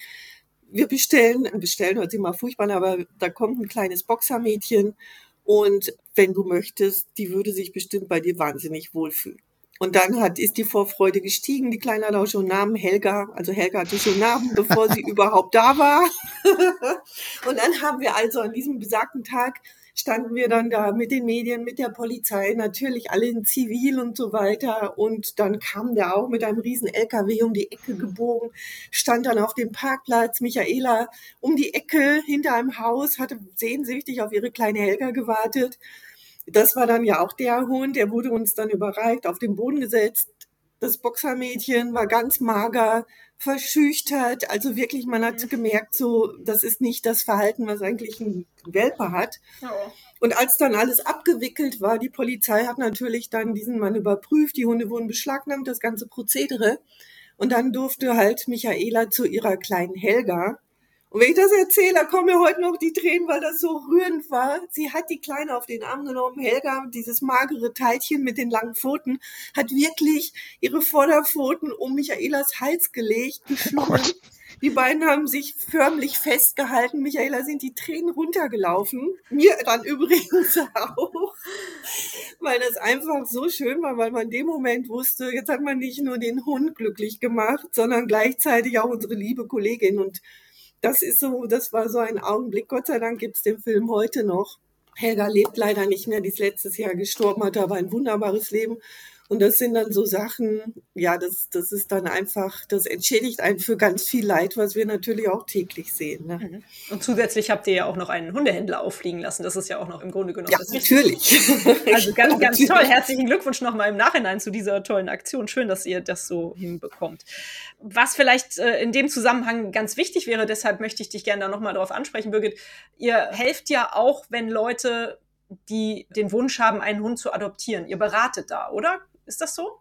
wir bestellen, bestellen hört sich mal furchtbar aber da kommt ein kleines Boxermädchen und wenn du möchtest, die würde sich bestimmt bei dir wahnsinnig wohlfühlen. Und dann hat, ist die Vorfreude gestiegen. Die Kleine hat auch schon Namen Helga. Also Helga hatte schon Namen, bevor sie *laughs* überhaupt da war. *laughs* und dann haben wir also an diesem besagten Tag standen wir dann da mit den Medien, mit der Polizei, natürlich alle in Zivil und so weiter. Und dann kam der auch mit einem riesen LKW um die Ecke gebogen, stand dann auf dem Parkplatz. Michaela um die Ecke hinter einem Haus, hatte sehnsüchtig auf ihre kleine Helga gewartet. Das war dann ja auch der Hund, der wurde uns dann überreicht, auf den Boden gesetzt. Das Boxermädchen war ganz mager, verschüchtert. Also wirklich, man hat mhm. gemerkt, so, das ist nicht das Verhalten, was eigentlich ein Welpe hat. Oh. Und als dann alles abgewickelt war, die Polizei hat natürlich dann diesen Mann überprüft, die Hunde wurden beschlagnahmt, das ganze Prozedere. Und dann durfte halt Michaela zu ihrer kleinen Helga. Und wenn ich das erzähle, kommen mir heute noch die Tränen, weil das so rührend war. Sie hat die Kleine auf den Arm genommen. Helga, dieses magere Teilchen mit den langen Pfoten, hat wirklich ihre Vorderpfoten um Michaelas Hals gelegt, geschlungen. Oh die beiden haben sich förmlich festgehalten. Michaela sind die Tränen runtergelaufen. Mir dann *laughs* übrigens auch. Weil das einfach so schön war, weil man in dem Moment wusste, jetzt hat man nicht nur den Hund glücklich gemacht, sondern gleichzeitig auch unsere liebe Kollegin. Und das ist so, das war so ein Augenblick. Gott sei Dank gibt's den Film heute noch. Helga lebt leider nicht mehr, die ist letztes Jahr gestorben, hat aber ein wunderbares Leben. Und das sind dann so Sachen, ja, das, das ist dann einfach, das entschädigt einen für ganz viel Leid, was wir natürlich auch täglich sehen. Ne? Mhm. Und zusätzlich habt ihr ja auch noch einen Hundehändler auffliegen lassen. Das ist ja auch noch im Grunde genommen. Ja, natürlich. *laughs* Also ganz, *laughs* ganz toll. Herzlichen Glückwunsch nochmal im Nachhinein zu dieser tollen Aktion. Schön, dass ihr das so hinbekommt. Was vielleicht äh, in dem Zusammenhang ganz wichtig wäre, deshalb möchte ich dich gerne da nochmal darauf ansprechen, Birgit. Ihr helft ja auch, wenn Leute die den Wunsch haben, einen Hund zu adoptieren. Ihr beratet da, oder? Ist das so?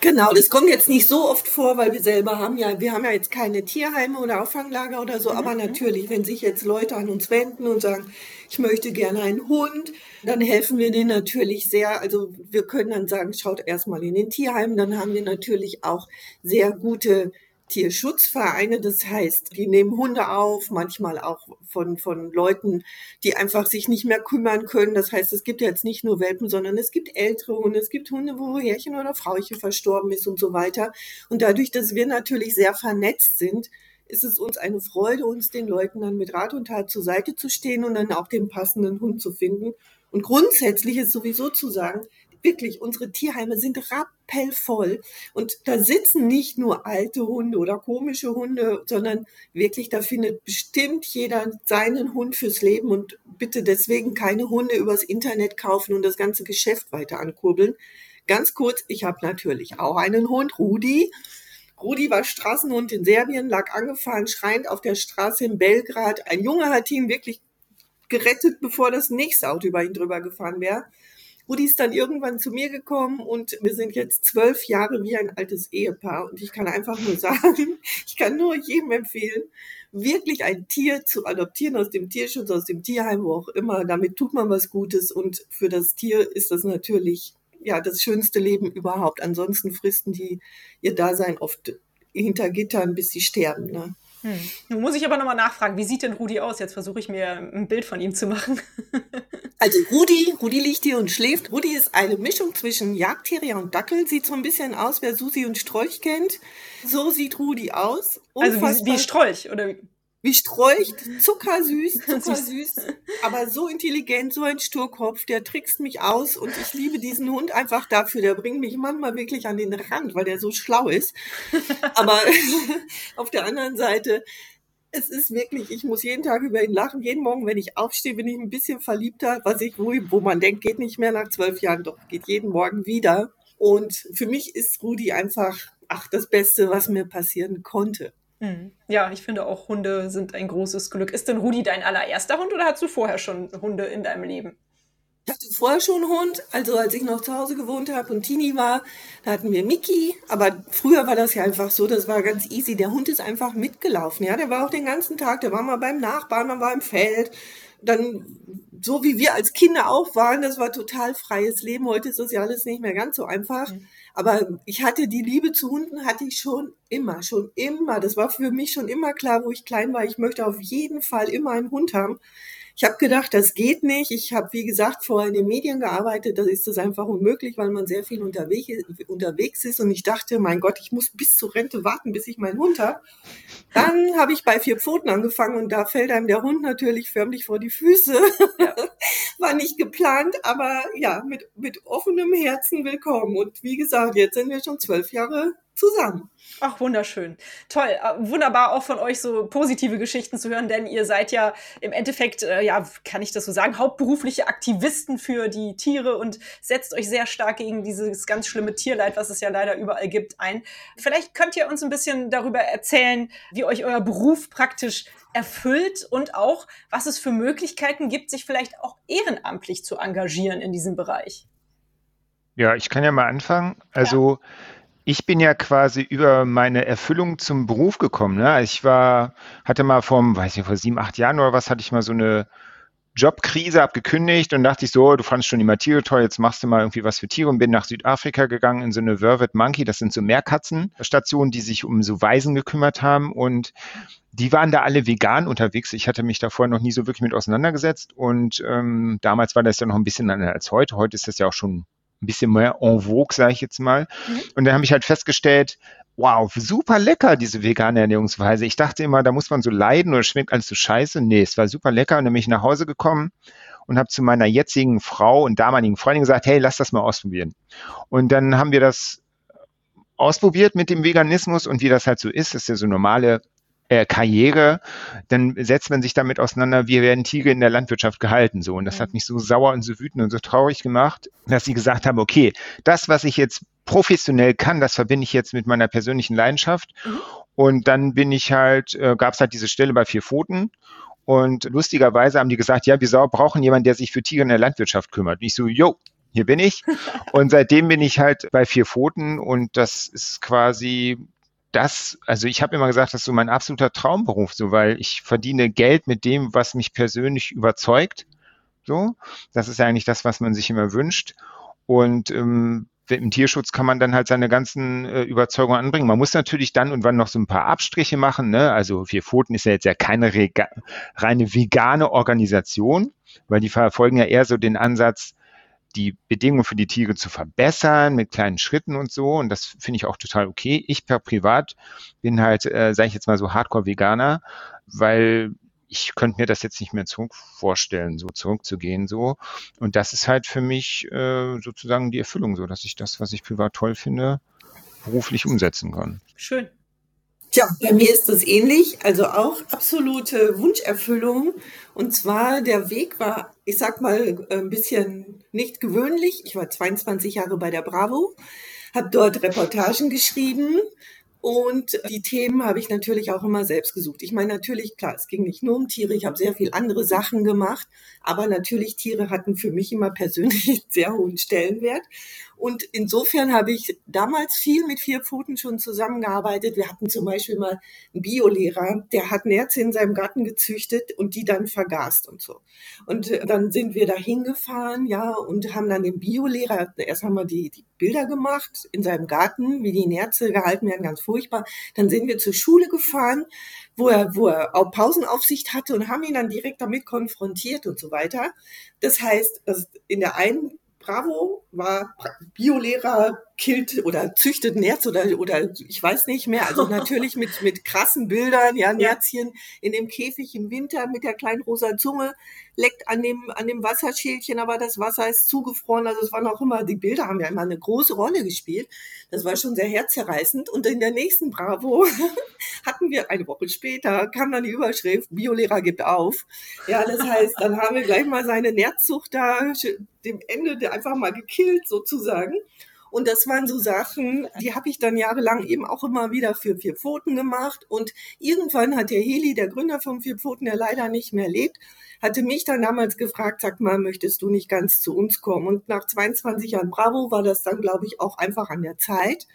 Genau, das kommt jetzt nicht so oft vor, weil wir selber haben ja, wir haben ja jetzt keine Tierheime oder Auffanglager oder so, mhm. aber natürlich, wenn sich jetzt Leute an uns wenden und sagen, ich möchte gerne einen Hund, dann helfen wir denen natürlich sehr. Also wir können dann sagen, schaut erstmal in den Tierheimen, dann haben wir natürlich auch sehr gute Tierschutzvereine, das heißt, die nehmen Hunde auf, manchmal auch von, von Leuten, die einfach sich nicht mehr kümmern können. Das heißt, es gibt jetzt nicht nur Welpen, sondern es gibt ältere Hunde, es gibt Hunde, wo Herrchen oder Frauchen verstorben ist und so weiter. Und dadurch, dass wir natürlich sehr vernetzt sind, ist es uns eine Freude, uns den Leuten dann mit Rat und Tat zur Seite zu stehen und dann auch den passenden Hund zu finden. Und grundsätzlich ist sowieso zu sagen, wirklich, unsere Tierheime sind rappellvoll. Und da sitzen nicht nur alte Hunde oder komische Hunde, sondern wirklich, da findet bestimmt jeder seinen Hund fürs Leben und bitte deswegen keine Hunde übers Internet kaufen und das ganze Geschäft weiter ankurbeln. Ganz kurz, ich habe natürlich auch einen Hund, Rudi. Rudi war Straßenhund in Serbien, lag angefahren, schreiend auf der Straße in Belgrad. Ein Junge hat ihn wirklich gerettet, bevor das nächste Auto über ihn drüber gefahren wäre. Rudi ist dann irgendwann zu mir gekommen und wir sind jetzt zwölf Jahre wie ein altes Ehepaar. Und ich kann einfach nur *laughs* sagen, ich kann nur jedem empfehlen, wirklich ein Tier zu adoptieren aus dem Tierschutz, aus dem Tierheim, wo auch immer. Damit tut man was Gutes und für das Tier ist das natürlich ja das schönste Leben überhaupt. Ansonsten fristen die ihr Dasein oft hinter Gittern, bis sie sterben. Ne? Hm. Nun muss ich aber nochmal nachfragen, wie sieht denn Rudi aus? Jetzt versuche ich mir ein Bild von ihm zu machen. *laughs* also Rudi, Rudi liegt hier und schläft. Rudi ist eine Mischung zwischen Jagdterrier und Dackel. Sieht so ein bisschen aus, wer Susi und Strolch kennt. So sieht Rudi aus. Unfassbar. Also wie, wie Strolch, oder wie? Wie streucht, zuckersüß, *laughs* zuckersüß, aber so intelligent, so ein Sturkopf, der trickst mich aus und ich liebe diesen Hund einfach dafür. Der bringt mich manchmal wirklich an den Rand, weil der so schlau ist. Aber *laughs* auf der anderen Seite, es ist wirklich, ich muss jeden Tag über ihn lachen. Jeden Morgen, wenn ich aufstehe, bin ich ein bisschen verliebter, was ich, wo, wo man denkt, geht nicht mehr nach zwölf Jahren, doch geht jeden Morgen wieder. Und für mich ist Rudi einfach, ach, das Beste, was mir passieren konnte. Mhm. Ja, ich finde auch Hunde sind ein großes Glück. Ist denn Rudi dein allererster Hund oder hast du vorher schon Hunde in deinem Leben? Ich hatte vorher schon einen Hund, also als ich noch zu Hause gewohnt habe und Tini war, da hatten wir Mickey. Aber früher war das ja einfach so, das war ganz easy. Der Hund ist einfach mitgelaufen. Ja, der war auch den ganzen Tag, der war mal beim Nachbarn, man war im Feld. Dann, so wie wir als Kinder auch waren, das war total freies Leben. Heute ist das ja alles nicht mehr ganz so einfach. Mhm. Aber ich hatte die Liebe zu Hunden, hatte ich schon immer, schon immer. Das war für mich schon immer klar, wo ich klein war. Ich möchte auf jeden Fall immer einen Hund haben. Ich habe gedacht, das geht nicht. Ich habe, wie gesagt, vorher in den Medien gearbeitet. Da ist das einfach unmöglich, weil man sehr viel unterwegs, unterwegs ist. Und ich dachte, mein Gott, ich muss bis zur Rente warten, bis ich meinen Hund habe. Dann habe ich bei vier Pfoten angefangen und da fällt einem der Hund natürlich förmlich vor die Füße. Ja. *laughs* War nicht geplant, aber ja, mit, mit offenem Herzen willkommen. Und wie gesagt, jetzt sind wir schon zwölf Jahre zusammen. Ach, wunderschön. Toll. Äh, wunderbar auch von euch so positive Geschichten zu hören, denn ihr seid ja im Endeffekt, äh, ja, kann ich das so sagen, hauptberufliche Aktivisten für die Tiere und setzt euch sehr stark gegen dieses ganz schlimme Tierleid, was es ja leider überall gibt, ein. Vielleicht könnt ihr uns ein bisschen darüber erzählen, wie euch euer Beruf praktisch erfüllt und auch, was es für Möglichkeiten gibt, sich vielleicht auch ehrenamtlich zu engagieren in diesem Bereich. Ja, ich kann ja mal anfangen. Also ja ich bin ja quasi über meine Erfüllung zum Beruf gekommen. Ne? Ich war, hatte mal vor, weiß ich, vor sieben, acht Jahren oder was, hatte ich mal so eine Jobkrise, abgekündigt und dachte ich so, du fandest schon die Tiere toll, jetzt machst du mal irgendwie was für Tiere und bin nach Südafrika gegangen in so eine Vervet Monkey, das sind so Meerkatzenstationen, die sich um so Waisen gekümmert haben und die waren da alle vegan unterwegs. Ich hatte mich davor noch nie so wirklich mit auseinandergesetzt und ähm, damals war das ja noch ein bisschen anders als heute. Heute ist das ja auch schon ein bisschen mehr en vogue, sage ich jetzt mal. Mhm. Und dann habe ich halt festgestellt, wow, super lecker, diese vegane Ernährungsweise. Ich dachte immer, da muss man so leiden oder schmeckt alles so scheiße. Nee, es war super lecker. Und dann bin ich nach Hause gekommen und habe zu meiner jetzigen Frau und damaligen Freundin gesagt, hey, lass das mal ausprobieren. Und dann haben wir das ausprobiert mit dem Veganismus und wie das halt so ist, das ist ja so normale äh, Karriere, dann setzt man sich damit auseinander, wie werden Tiere in der Landwirtschaft gehalten, so. Und das hat mich so sauer und so wütend und so traurig gemacht, dass sie gesagt haben, okay, das, was ich jetzt professionell kann, das verbinde ich jetzt mit meiner persönlichen Leidenschaft. Mhm. Und dann bin ich halt, äh, gab es halt diese Stelle bei vier Pfoten. Und lustigerweise haben die gesagt, ja, wir brauchen jemanden, der sich für Tiere in der Landwirtschaft kümmert. Und ich so, yo, hier bin ich. *laughs* Und seitdem bin ich halt bei vier Pfoten und das ist quasi das, also ich habe immer gesagt, das ist so mein absoluter Traumberuf, so weil ich verdiene Geld mit dem, was mich persönlich überzeugt. So, das ist ja eigentlich das, was man sich immer wünscht. Und ähm, im Tierschutz kann man dann halt seine ganzen äh, Überzeugungen anbringen. Man muss natürlich dann und wann noch so ein paar Abstriche machen. Ne? Also Vier Pfoten ist ja jetzt ja keine reine vegane Organisation, weil die verfolgen ja eher so den Ansatz, die Bedingungen für die Tiere zu verbessern mit kleinen Schritten und so. Und das finde ich auch total okay. Ich per Privat bin halt, äh, sage ich jetzt mal so Hardcore-Veganer, weil ich könnte mir das jetzt nicht mehr zurück vorstellen, so zurückzugehen so. Und das ist halt für mich äh, sozusagen die Erfüllung, so dass ich das, was ich privat toll finde, beruflich umsetzen kann. Schön. Tja, bei mir ist das ähnlich, also auch absolute Wunscherfüllung. Und zwar der Weg war, ich sag mal, ein bisschen nicht gewöhnlich. Ich war 22 Jahre bei der Bravo, habe dort Reportagen geschrieben und die Themen habe ich natürlich auch immer selbst gesucht. Ich meine, natürlich, klar, es ging nicht nur um Tiere, ich habe sehr viel andere Sachen gemacht, aber natürlich Tiere hatten für mich immer persönlich *laughs* einen sehr hohen Stellenwert. Und insofern habe ich damals viel mit vier Pfoten schon zusammengearbeitet. Wir hatten zum Beispiel mal einen Biolehrer, der hat Nerze in seinem Garten gezüchtet und die dann vergast und so. Und äh, dann sind wir da hingefahren, ja, und haben dann den Biolehrer, erst haben wir die, die Bilder gemacht in seinem Garten, wie die Nerze gehalten werden, ganz furchtbar. Dann sind wir zur Schule gefahren, wo er, wo er auch Pausenaufsicht hatte und haben ihn dann direkt damit konfrontiert und so weiter. Das heißt, in der einen Bravo war Biolehrer, killt oder züchtet Nerz oder, oder ich weiß nicht mehr. Also natürlich mit, mit krassen Bildern, ja, Nerzchen in dem Käfig im Winter mit der kleinen rosa Zunge, leckt an dem, an dem Wasserschälchen, aber das Wasser ist zugefroren. Also es waren auch immer, die Bilder haben ja immer eine große Rolle gespielt. Das war schon sehr herzerreißend. Und in der nächsten Bravo *laughs* hatten wir eine Woche später, kam dann die Überschrift, Biolehrer gibt auf. Ja, das heißt, dann haben wir gleich mal seine Nerzzucht da dem Ende einfach mal gekillt sozusagen. Und das waren so Sachen, die habe ich dann jahrelang eben auch immer wieder für Vier Pfoten gemacht. Und irgendwann hat der Heli, der Gründer von Vier Pfoten, der leider nicht mehr lebt, hatte mich dann damals gefragt, sag mal, möchtest du nicht ganz zu uns kommen? Und nach 22 Jahren Bravo war das dann, glaube ich, auch einfach an der Zeit.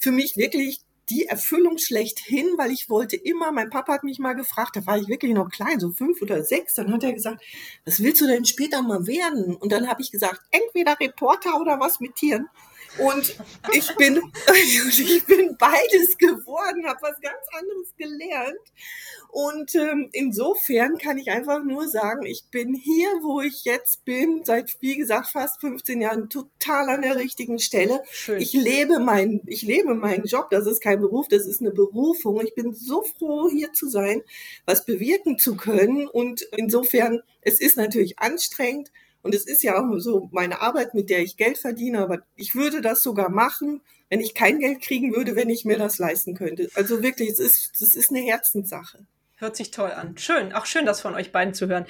Für mich wirklich die Erfüllung schlechthin, weil ich wollte immer, mein Papa hat mich mal gefragt, da war ich wirklich noch klein, so fünf oder sechs, dann hat er gesagt, was willst du denn später mal werden? Und dann habe ich gesagt, entweder Reporter oder was mit Tieren. Und ich bin, *laughs* ich bin beides geworden, habe was ganz anderes gelernt. Und ähm, insofern kann ich einfach nur sagen, ich bin hier, wo ich jetzt bin, seit, wie gesagt, fast 15 Jahren total an der richtigen Stelle. Schön. Ich lebe mein, ich lebe meinen Job. Das ist kein Beruf, das ist eine Berufung. Ich bin so froh, hier zu sein, was bewirken zu können. Und insofern, es ist natürlich anstrengend. Und es ist ja auch so meine Arbeit, mit der ich Geld verdiene, aber ich würde das sogar machen, wenn ich kein Geld kriegen würde, wenn ich mir das leisten könnte. Also wirklich, es ist, es ist eine Herzenssache. Hört sich toll an. Schön, auch schön, das von euch beiden zu hören.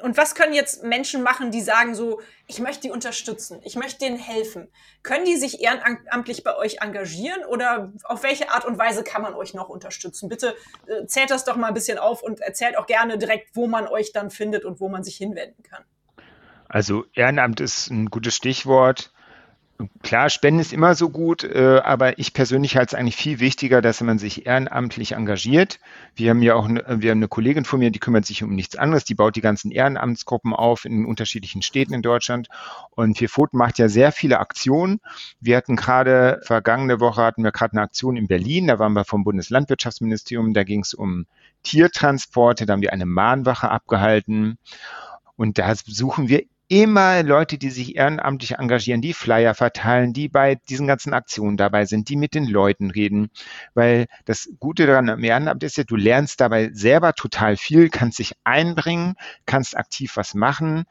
Und was können jetzt Menschen machen, die sagen so, ich möchte die unterstützen, ich möchte denen helfen? Können die sich ehrenamtlich bei euch engagieren oder auf welche Art und Weise kann man euch noch unterstützen? Bitte äh, zählt das doch mal ein bisschen auf und erzählt auch gerne direkt, wo man euch dann findet und wo man sich hinwenden kann. Also Ehrenamt ist ein gutes Stichwort. Klar, Spenden ist immer so gut, äh, aber ich persönlich halte es eigentlich viel wichtiger, dass man sich ehrenamtlich engagiert. Wir haben ja auch eine, wir haben eine Kollegin von mir, die kümmert sich um nichts anderes, die baut die ganzen Ehrenamtsgruppen auf in unterschiedlichen Städten in Deutschland. Und Vier Pfoten macht ja sehr viele Aktionen. Wir hatten gerade, vergangene Woche hatten wir gerade eine Aktion in Berlin, da waren wir vom Bundeslandwirtschaftsministerium, da ging es um Tiertransporte, da haben wir eine Mahnwache abgehalten. Und da suchen wir immer Leute, die sich ehrenamtlich engagieren, die Flyer verteilen, die bei diesen ganzen Aktionen dabei sind, die mit den Leuten reden. Weil das Gute daran am Ehrenamt ist ja, du lernst dabei selber total viel, kannst dich einbringen, kannst aktiv was machen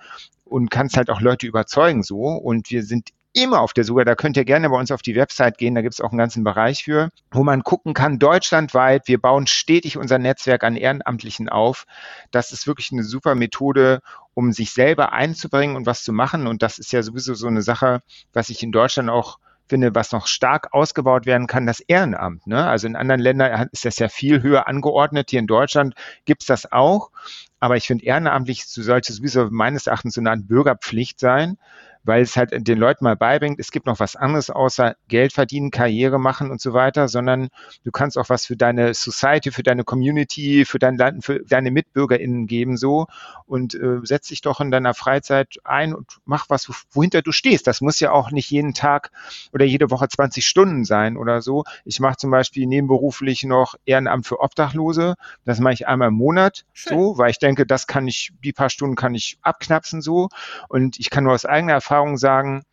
und kannst halt auch Leute überzeugen so. Und wir sind immer auf der Suche. Da könnt ihr gerne bei uns auf die Website gehen. Da gibt es auch einen ganzen Bereich für, wo man gucken kann, deutschlandweit. Wir bauen stetig unser Netzwerk an Ehrenamtlichen auf. Das ist wirklich eine super Methode, um sich selber einzubringen und was zu machen. Und das ist ja sowieso so eine Sache, was ich in Deutschland auch finde, was noch stark ausgebaut werden kann, das Ehrenamt. Ne? Also in anderen Ländern ist das ja viel höher angeordnet. Hier in Deutschland gibt es das auch. Aber ich finde, ehrenamtlich sollte sowieso meines Erachtens so eine Art Bürgerpflicht sein, weil es halt den Leuten mal beibringt, es gibt noch was anderes außer Geld verdienen, Karriere machen und so weiter, sondern du kannst auch was für deine Society, für deine Community, für dein Land, für deine MitbürgerInnen geben so und äh, setz dich doch in deiner Freizeit ein und mach was, wohinter du stehst. Das muss ja auch nicht jeden Tag oder jede Woche 20 Stunden sein oder so. Ich mache zum Beispiel nebenberuflich noch Ehrenamt für Obdachlose. Das mache ich einmal im Monat Schön. so, weil ich denke, das kann ich, die paar Stunden kann ich abknapsen so und ich kann nur aus eigener Erfahrung Erfahrung sagen,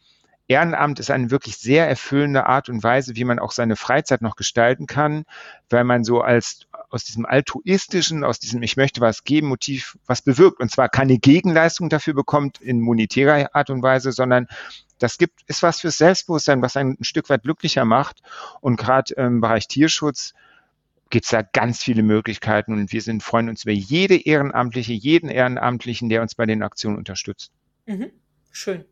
Ehrenamt ist eine wirklich sehr erfüllende Art und Weise, wie man auch seine Freizeit noch gestalten kann, weil man so als aus diesem altruistischen, aus diesem Ich möchte was geben Motiv was bewirkt. Und zwar keine Gegenleistung dafür bekommt in monetärer Art und Weise, sondern das gibt, ist was fürs Selbstbewusstsein, was einen ein Stück weit glücklicher macht. Und gerade im Bereich Tierschutz gibt es da ganz viele Möglichkeiten und wir sind, freuen uns über jede Ehrenamtliche, jeden Ehrenamtlichen, der uns bei den Aktionen unterstützt. Mhm. Schön.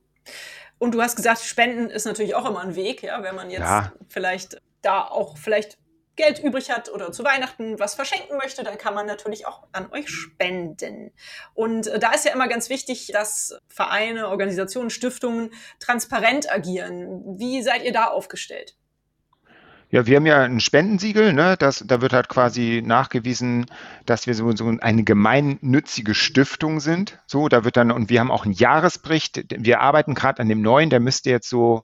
Und du hast gesagt, Spenden ist natürlich auch immer ein Weg, ja, wenn man jetzt ja. vielleicht da auch vielleicht Geld übrig hat oder zu Weihnachten was verschenken möchte, dann kann man natürlich auch an euch spenden. Und äh, da ist ja immer ganz wichtig, dass Vereine, Organisationen, Stiftungen transparent agieren. Wie seid ihr da aufgestellt? Ja, wir haben ja ein Spendensiegel, ne? Das, da wird halt quasi nachgewiesen, dass wir so, so eine gemeinnützige Stiftung sind. So, da wird dann, und wir haben auch einen Jahresbericht. Wir arbeiten gerade an dem neuen, der müsste jetzt so,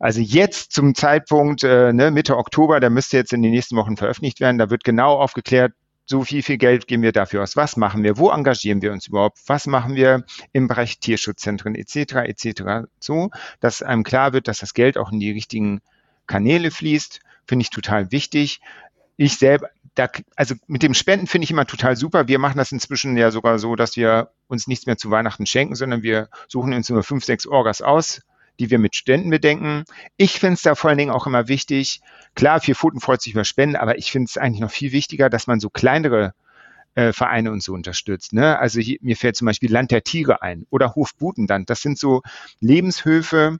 also jetzt zum Zeitpunkt äh, ne, Mitte Oktober, der müsste jetzt in den nächsten Wochen veröffentlicht werden. Da wird genau aufgeklärt, so viel, viel Geld geben wir dafür aus. Was machen wir? Wo engagieren wir uns überhaupt? Was machen wir im Bereich Tierschutzzentren etc. etc. So, dass einem klar wird, dass das Geld auch in die richtigen Kanäle fließt, finde ich total wichtig. Ich selber, da, also mit dem Spenden finde ich immer total super. Wir machen das inzwischen ja sogar so, dass wir uns nichts mehr zu Weihnachten schenken, sondern wir suchen uns nur fünf, sechs Orgas aus, die wir mit Ständen bedenken. Ich finde es da vor allen Dingen auch immer wichtig, klar, vier Pfoten freut sich über Spenden, aber ich finde es eigentlich noch viel wichtiger, dass man so kleinere äh, Vereine und so unterstützt. Ne? Also hier, mir fällt zum Beispiel Land der Tiere ein oder Hof Butenland. Das sind so Lebenshöfe,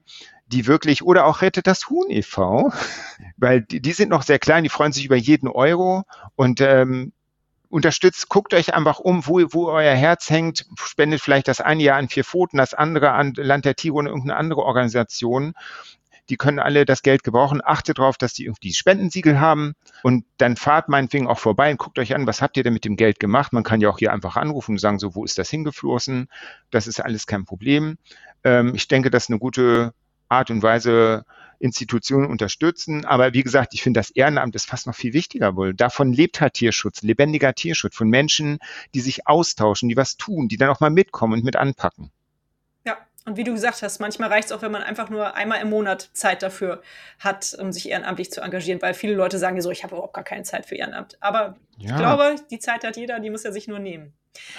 die wirklich, oder auch Rettet das Huhn e.V., *laughs* weil die, die sind noch sehr klein, die freuen sich über jeden Euro und ähm, unterstützt, guckt euch einfach um, wo, wo euer Herz hängt, spendet vielleicht das eine Jahr an vier Pfoten, das andere an Land der Tiere und irgendeine andere Organisation. Die können alle das Geld gebrauchen. Achtet darauf, dass die irgendwie Spendensiegel haben und dann fahrt meinetwegen auch vorbei und guckt euch an, was habt ihr denn mit dem Geld gemacht? Man kann ja auch hier einfach anrufen und sagen, so, wo ist das hingeflossen? Das ist alles kein Problem. Ähm, ich denke, das ist eine gute Art und Weise Institutionen unterstützen. Aber wie gesagt, ich finde, das Ehrenamt ist fast noch viel wichtiger wohl. Davon lebt halt Tierschutz, lebendiger Tierschutz von Menschen, die sich austauschen, die was tun, die dann auch mal mitkommen und mit anpacken. Ja, und wie du gesagt hast, manchmal reicht es auch, wenn man einfach nur einmal im Monat Zeit dafür hat, um sich ehrenamtlich zu engagieren, weil viele Leute sagen so, ich habe überhaupt gar keine Zeit für Ehrenamt. Aber ja. ich glaube, die Zeit hat jeder, die muss er sich nur nehmen.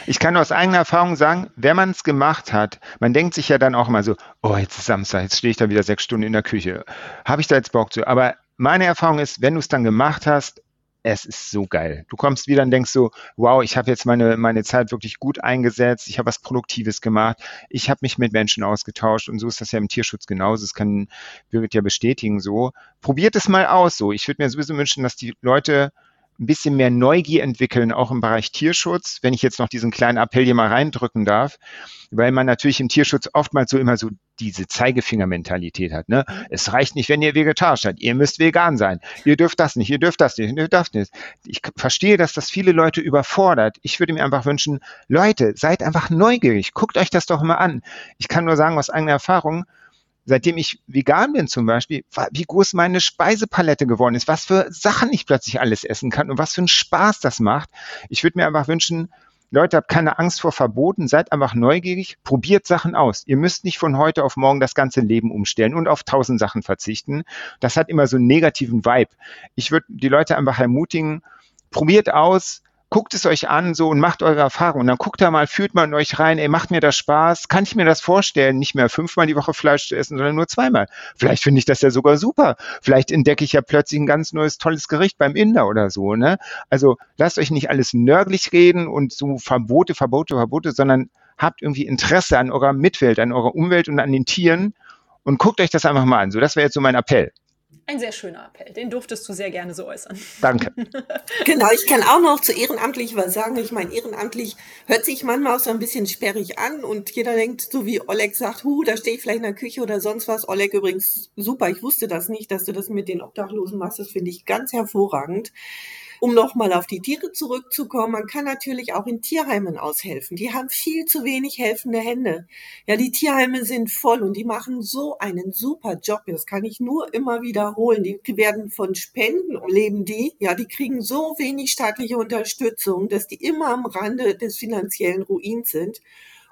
Ich kann aus eigener Erfahrung sagen, wenn man es gemacht hat, man denkt sich ja dann auch immer so, oh, jetzt ist Samstag, jetzt stehe ich da wieder sechs Stunden in der Küche. Habe ich da jetzt Bock zu? Aber meine Erfahrung ist, wenn du es dann gemacht hast, es ist so geil. Du kommst wieder und denkst so, wow, ich habe jetzt meine, meine Zeit wirklich gut eingesetzt, ich habe was Produktives gemacht, ich habe mich mit Menschen ausgetauscht und so ist das ja im Tierschutz genauso. Das kann Birgit ja bestätigen so. Probiert es mal aus so. Ich würde mir sowieso wünschen, dass die Leute ein bisschen mehr Neugier entwickeln, auch im Bereich Tierschutz, wenn ich jetzt noch diesen kleinen Appell hier mal reindrücken darf, weil man natürlich im Tierschutz oftmals so immer so diese Zeigefingermentalität hat. Ne? Es reicht nicht, wenn ihr vegetarisch seid. Ihr müsst vegan sein. Ihr dürft das nicht, ihr dürft das nicht, ihr dürft nicht. Ich verstehe, dass das viele Leute überfordert. Ich würde mir einfach wünschen, Leute, seid einfach neugierig. Guckt euch das doch mal an. Ich kann nur sagen, aus eigener Erfahrung, seitdem ich vegan bin zum Beispiel, wie groß meine Speisepalette geworden ist, was für Sachen ich plötzlich alles essen kann und was für einen Spaß das macht. Ich würde mir einfach wünschen, Leute, habt keine Angst vor Verboten, seid einfach neugierig, probiert Sachen aus. Ihr müsst nicht von heute auf morgen das ganze Leben umstellen und auf tausend Sachen verzichten. Das hat immer so einen negativen Vibe. Ich würde die Leute einfach ermutigen, probiert aus, guckt es euch an so und macht eure Erfahrung. Und dann guckt da mal, führt mal in euch rein, ey, macht mir das Spaß? Kann ich mir das vorstellen, nicht mehr fünfmal die Woche Fleisch zu essen, sondern nur zweimal? Vielleicht finde ich das ja sogar super. Vielleicht entdecke ich ja plötzlich ein ganz neues, tolles Gericht beim Inder oder so, ne? Also lasst euch nicht alles nörglich reden und so Verbote, Verbote, Verbote, sondern habt irgendwie Interesse an eurer Mitwelt, an eurer Umwelt und an den Tieren und guckt euch das einfach mal an. So, das wäre jetzt so mein Appell. Ein sehr schöner Appell. Den durftest du sehr gerne so äußern. Danke. *laughs* genau, ich kann auch noch zu ehrenamtlich was sagen. Ich meine, ehrenamtlich hört sich manchmal auch so ein bisschen sperrig an und jeder denkt, so wie Oleg sagt, hu, da stehe ich vielleicht in der Küche oder sonst was. Oleg übrigens, super, ich wusste das nicht, dass du das mit den Obdachlosen machst. Das finde ich ganz hervorragend. Um nochmal auf die Tiere zurückzukommen, man kann natürlich auch in Tierheimen aushelfen. Die haben viel zu wenig helfende Hände. Ja, die Tierheime sind voll und die machen so einen super Job. Das kann ich nur immer wiederholen. Die werden von Spenden leben die. Ja, die kriegen so wenig staatliche Unterstützung, dass die immer am Rande des finanziellen Ruins sind.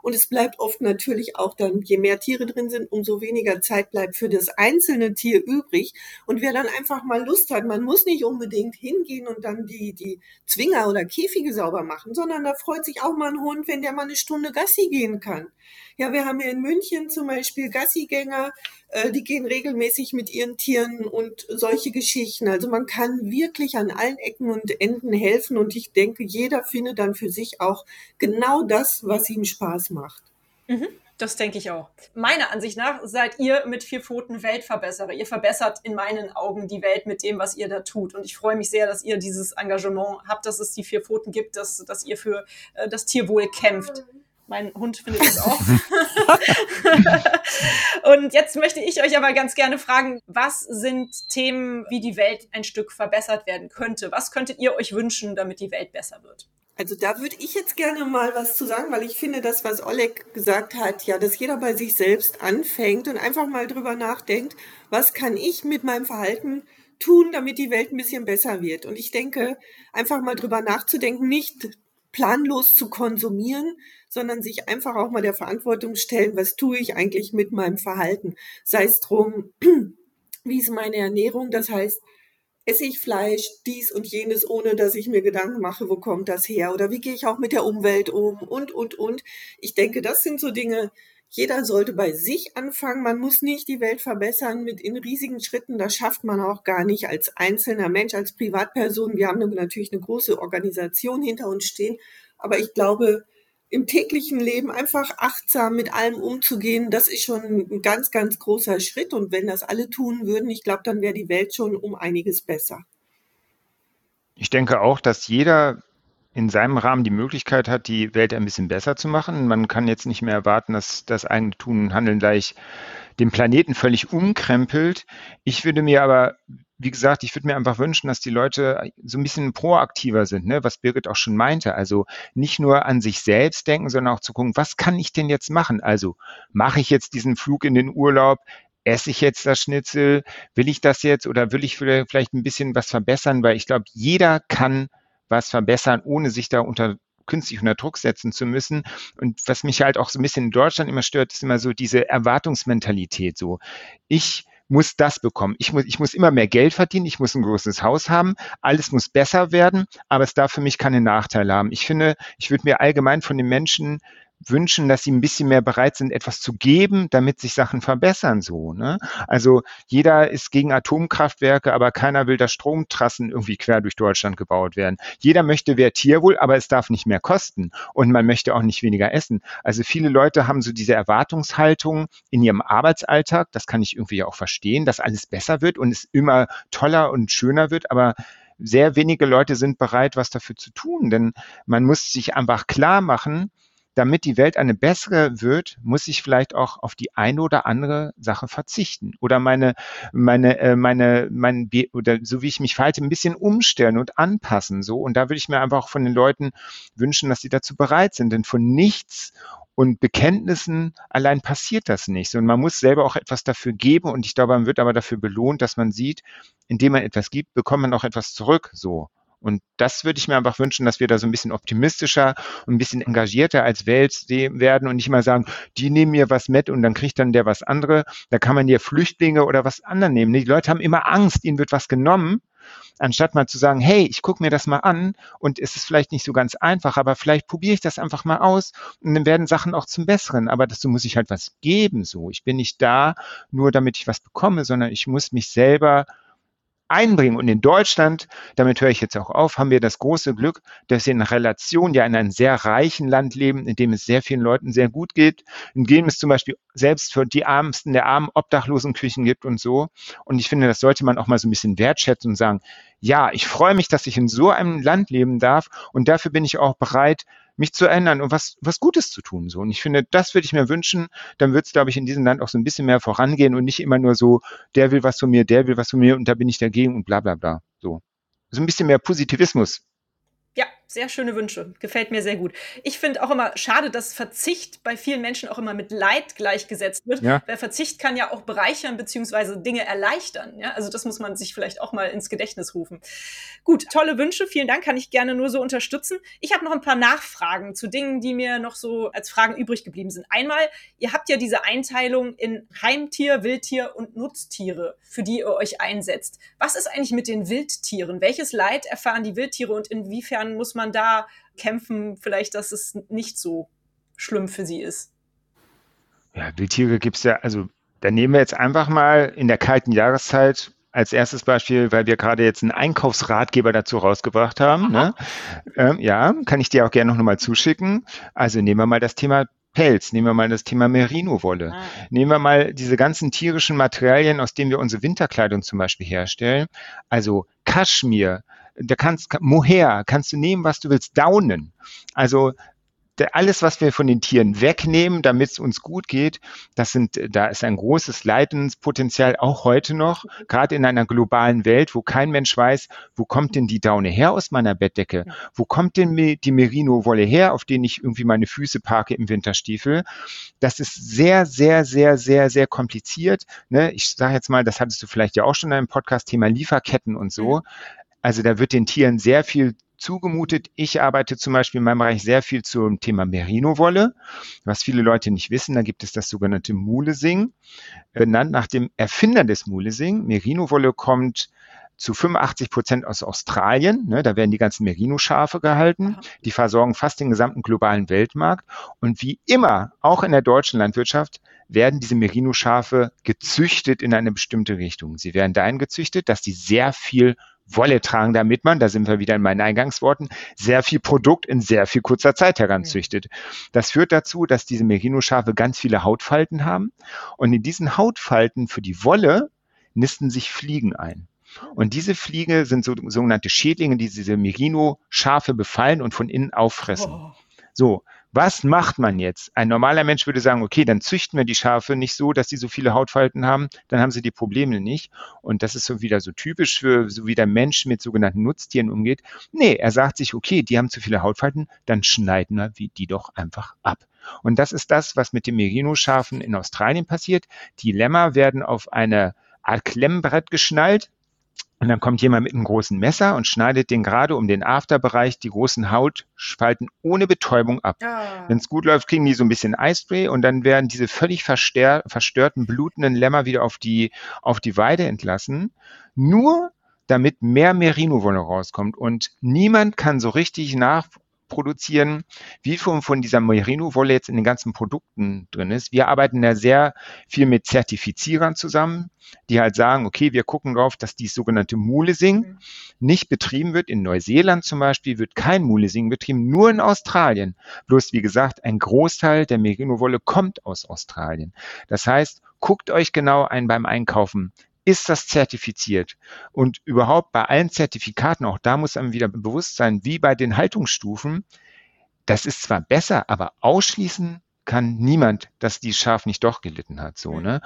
Und es bleibt oft natürlich auch dann, je mehr Tiere drin sind, umso weniger Zeit bleibt für das einzelne Tier übrig. Und wer dann einfach mal Lust hat, man muss nicht unbedingt hingehen und dann die, die Zwinger oder Käfige sauber machen, sondern da freut sich auch mal ein Hund, wenn der mal eine Stunde Gassi gehen kann. Ja, wir haben ja in München zum Beispiel Gassigänger, äh, die gehen regelmäßig mit ihren Tieren und solche Geschichten. Also man kann wirklich an allen Ecken und Enden helfen und ich denke, jeder findet dann für sich auch genau das, was ihm Spaß macht. Mhm. Das denke ich auch. Meiner Ansicht nach seid ihr mit vier Pfoten Weltverbesserer. Ihr verbessert in meinen Augen die Welt mit dem, was ihr da tut. Und ich freue mich sehr, dass ihr dieses Engagement habt, dass es die vier Pfoten gibt, dass, dass ihr für äh, das Tierwohl kämpft. Mein Hund findet das auch. *laughs* und jetzt möchte ich euch aber ganz gerne fragen, was sind Themen, wie die Welt ein Stück verbessert werden könnte? Was könntet ihr euch wünschen, damit die Welt besser wird? Also da würde ich jetzt gerne mal was zu sagen, weil ich finde, das, was Oleg gesagt hat, ja, dass jeder bei sich selbst anfängt und einfach mal drüber nachdenkt, was kann ich mit meinem Verhalten tun, damit die Welt ein bisschen besser wird. Und ich denke, einfach mal drüber nachzudenken, nicht planlos zu konsumieren, sondern sich einfach auch mal der Verantwortung stellen, was tue ich eigentlich mit meinem Verhalten. Sei es drum, *clears throat* wie ist meine Ernährung, das heißt, esse ich Fleisch, dies und jenes, ohne dass ich mir Gedanken mache, wo kommt das her oder wie gehe ich auch mit der Umwelt um und, und, und. Ich denke, das sind so Dinge, jeder sollte bei sich anfangen. Man muss nicht die Welt verbessern mit in riesigen Schritten. Das schafft man auch gar nicht als einzelner Mensch, als Privatperson. Wir haben natürlich eine große Organisation hinter uns stehen. Aber ich glaube, im täglichen Leben einfach achtsam mit allem umzugehen, das ist schon ein ganz, ganz großer Schritt. Und wenn das alle tun würden, ich glaube, dann wäre die Welt schon um einiges besser. Ich denke auch, dass jeder in seinem Rahmen die Möglichkeit hat, die Welt ein bisschen besser zu machen. Man kann jetzt nicht mehr erwarten, dass das eigene Tun und Handeln gleich den Planeten völlig umkrempelt. Ich würde mir aber wie gesagt, ich würde mir einfach wünschen, dass die Leute so ein bisschen proaktiver sind, ne? was Birgit auch schon meinte. Also nicht nur an sich selbst denken, sondern auch zu gucken, was kann ich denn jetzt machen? Also mache ich jetzt diesen Flug in den Urlaub? Esse ich jetzt das Schnitzel? Will ich das jetzt oder will ich vielleicht ein bisschen was verbessern? Weil ich glaube, jeder kann was verbessern, ohne sich da unter künstlich unter Druck setzen zu müssen. Und was mich halt auch so ein bisschen in Deutschland immer stört, ist immer so diese Erwartungsmentalität. So, ich muss das bekommen. Ich muss, ich muss immer mehr Geld verdienen, ich muss ein großes Haus haben, alles muss besser werden, aber es darf für mich keine Nachteile haben. Ich finde, ich würde mir allgemein von den Menschen wünschen, dass sie ein bisschen mehr bereit sind, etwas zu geben, damit sich Sachen verbessern so. Ne? Also jeder ist gegen Atomkraftwerke, aber keiner will, dass Stromtrassen irgendwie quer durch Deutschland gebaut werden. Jeder möchte wer Tierwohl, aber es darf nicht mehr kosten und man möchte auch nicht weniger essen. Also viele Leute haben so diese Erwartungshaltung in ihrem Arbeitsalltag, das kann ich irgendwie auch verstehen, dass alles besser wird und es immer toller und schöner wird, aber sehr wenige Leute sind bereit, was dafür zu tun, denn man muss sich einfach klar machen, damit die Welt eine bessere wird, muss ich vielleicht auch auf die eine oder andere Sache verzichten oder meine, meine, äh, meine, mein, oder so wie ich mich verhalte, ein bisschen umstellen und anpassen, so. Und da würde ich mir einfach auch von den Leuten wünschen, dass sie dazu bereit sind, denn von nichts und Bekenntnissen allein passiert das nicht. Und man muss selber auch etwas dafür geben. Und ich glaube, man wird aber dafür belohnt, dass man sieht, indem man etwas gibt, bekommt man auch etwas zurück. So. Und das würde ich mir einfach wünschen, dass wir da so ein bisschen optimistischer und ein bisschen engagierter als Welt werden und nicht mal sagen, die nehmen mir was mit und dann kriegt dann der was andere. Da kann man ja Flüchtlinge oder was anderen nehmen. Die Leute haben immer Angst, ihnen wird was genommen, anstatt mal zu sagen, hey, ich gucke mir das mal an und es ist vielleicht nicht so ganz einfach, aber vielleicht probiere ich das einfach mal aus und dann werden Sachen auch zum Besseren. Aber dazu muss ich halt was geben. So, ich bin nicht da nur, damit ich was bekomme, sondern ich muss mich selber einbringen. Und in Deutschland, damit höre ich jetzt auch auf, haben wir das große Glück, dass wir in Relation ja in einem sehr reichen Land leben, in dem es sehr vielen Leuten sehr gut geht, in dem es zum Beispiel selbst für die Ärmsten der armen Obdachlosen Küchen gibt und so. Und ich finde, das sollte man auch mal so ein bisschen wertschätzen und sagen, ja, ich freue mich, dass ich in so einem Land leben darf und dafür bin ich auch bereit, mich zu ändern und was, was Gutes zu tun. So. Und ich finde, das würde ich mir wünschen. Dann wird es, glaube ich, in diesem Land auch so ein bisschen mehr vorangehen und nicht immer nur so, der will was von mir, der will was von mir und da bin ich dagegen und bla bla bla. So. So ein bisschen mehr Positivismus ja, sehr schöne Wünsche. Gefällt mir sehr gut. Ich finde auch immer schade, dass Verzicht bei vielen Menschen auch immer mit Leid gleichgesetzt wird. Ja. Weil Verzicht kann ja auch bereichern beziehungsweise Dinge erleichtern. Ja? Also das muss man sich vielleicht auch mal ins Gedächtnis rufen. Gut, tolle Wünsche. Vielen Dank. Kann ich gerne nur so unterstützen. Ich habe noch ein paar Nachfragen zu Dingen, die mir noch so als Fragen übrig geblieben sind. Einmal, ihr habt ja diese Einteilung in Heimtier, Wildtier und Nutztiere, für die ihr euch einsetzt. Was ist eigentlich mit den Wildtieren? Welches Leid erfahren die Wildtiere und inwiefern inwiefern muss man da kämpfen, vielleicht, dass es nicht so schlimm für sie ist? Ja, Wildtiere gibt es ja, also da nehmen wir jetzt einfach mal in der kalten Jahreszeit als erstes Beispiel, weil wir gerade jetzt einen Einkaufsratgeber dazu rausgebracht haben. Ne? Ähm, ja, kann ich dir auch gerne noch mal zuschicken. Also nehmen wir mal das Thema Pelz, nehmen wir mal das Thema Merino-Wolle, ah. nehmen wir mal diese ganzen tierischen Materialien, aus denen wir unsere Winterkleidung zum Beispiel herstellen. Also Kaschmir, da kannst, Mohair, kannst du nehmen, was du willst, Daunen. Also alles, was wir von den Tieren wegnehmen, damit es uns gut geht, das sind, da ist ein großes Leidenspotenzial auch heute noch, gerade in einer globalen Welt, wo kein Mensch weiß, wo kommt denn die Daune her aus meiner Bettdecke? Wo kommt denn die Merino-Wolle her, auf denen ich irgendwie meine Füße parke im Winterstiefel? Das ist sehr, sehr, sehr, sehr, sehr kompliziert. Ne? Ich sage jetzt mal, das hattest du vielleicht ja auch schon in einem Podcast, Thema Lieferketten und so. Also da wird den Tieren sehr viel zugemutet. Ich arbeite zum Beispiel in meinem Bereich sehr viel zum Thema Merino-Wolle, was viele Leute nicht wissen. Da gibt es das sogenannte Mulesing, benannt nach dem Erfinder des Mulesing. Merino-Wolle kommt zu 85 Prozent aus Australien. Ne, da werden die ganzen Merino-Schafe gehalten. Die versorgen fast den gesamten globalen Weltmarkt. Und wie immer, auch in der deutschen Landwirtschaft, werden diese Merino-Schafe gezüchtet in eine bestimmte Richtung. Sie werden dahin gezüchtet, dass sie sehr viel Wolle tragen, damit man, da sind wir wieder in meinen Eingangsworten, sehr viel Produkt in sehr viel kurzer Zeit heranzüchtet. Das führt dazu, dass diese Merino-Schafe ganz viele Hautfalten haben und in diesen Hautfalten für die Wolle nisten sich Fliegen ein. Und diese Fliege sind so, sogenannte Schädlinge, die diese Merino-Schafe befallen und von innen auffressen. Oh. So, was macht man jetzt? Ein normaler Mensch würde sagen, okay, dann züchten wir die Schafe nicht so, dass sie so viele Hautfalten haben, dann haben sie die Probleme nicht. Und das ist so wieder so typisch für, so wie der Mensch mit sogenannten Nutztieren umgeht. Nee, er sagt sich, okay, die haben zu viele Hautfalten, dann schneiden wir die doch einfach ab. Und das ist das, was mit den Merino-Schafen in Australien passiert. Die Lämmer werden auf eine Art Klemmbrett geschnallt, Und dann kommt jemand mit einem großen Messer und schneidet den gerade um den Afterbereich die großen Hautspalten ohne Betäubung ab. Ah. Wenn es gut läuft, kriegen die so ein bisschen Eispray und dann werden diese völlig verstörten, blutenden Lämmer wieder auf die, auf die Weide entlassen. Nur damit mehr Merino-Wolle rauskommt. Und niemand kann so richtig nach, produzieren, wie viel von dieser Merino-Wolle jetzt in den ganzen Produkten drin ist. Wir arbeiten da sehr viel mit Zertifizierern zusammen, die halt sagen, okay, wir gucken darauf, dass dies sogenannte Mulesing mhm. nicht betrieben wird. In Neuseeland zum Beispiel wird kein Mulesing betrieben, nur in Australien. Bloß, wie gesagt, ein Großteil der Merino-Wolle kommt aus Australien. Das heißt, guckt euch genau ein beim Einkaufen ist das zertifiziert? Und überhaupt bei allen Zertifikaten, auch da muss einem wieder bewusst sein, wie bei den Haltungsstufen, das ist zwar besser, aber ausschließen kann niemand, dass die Schaf nicht doch gelitten hat. So, ne?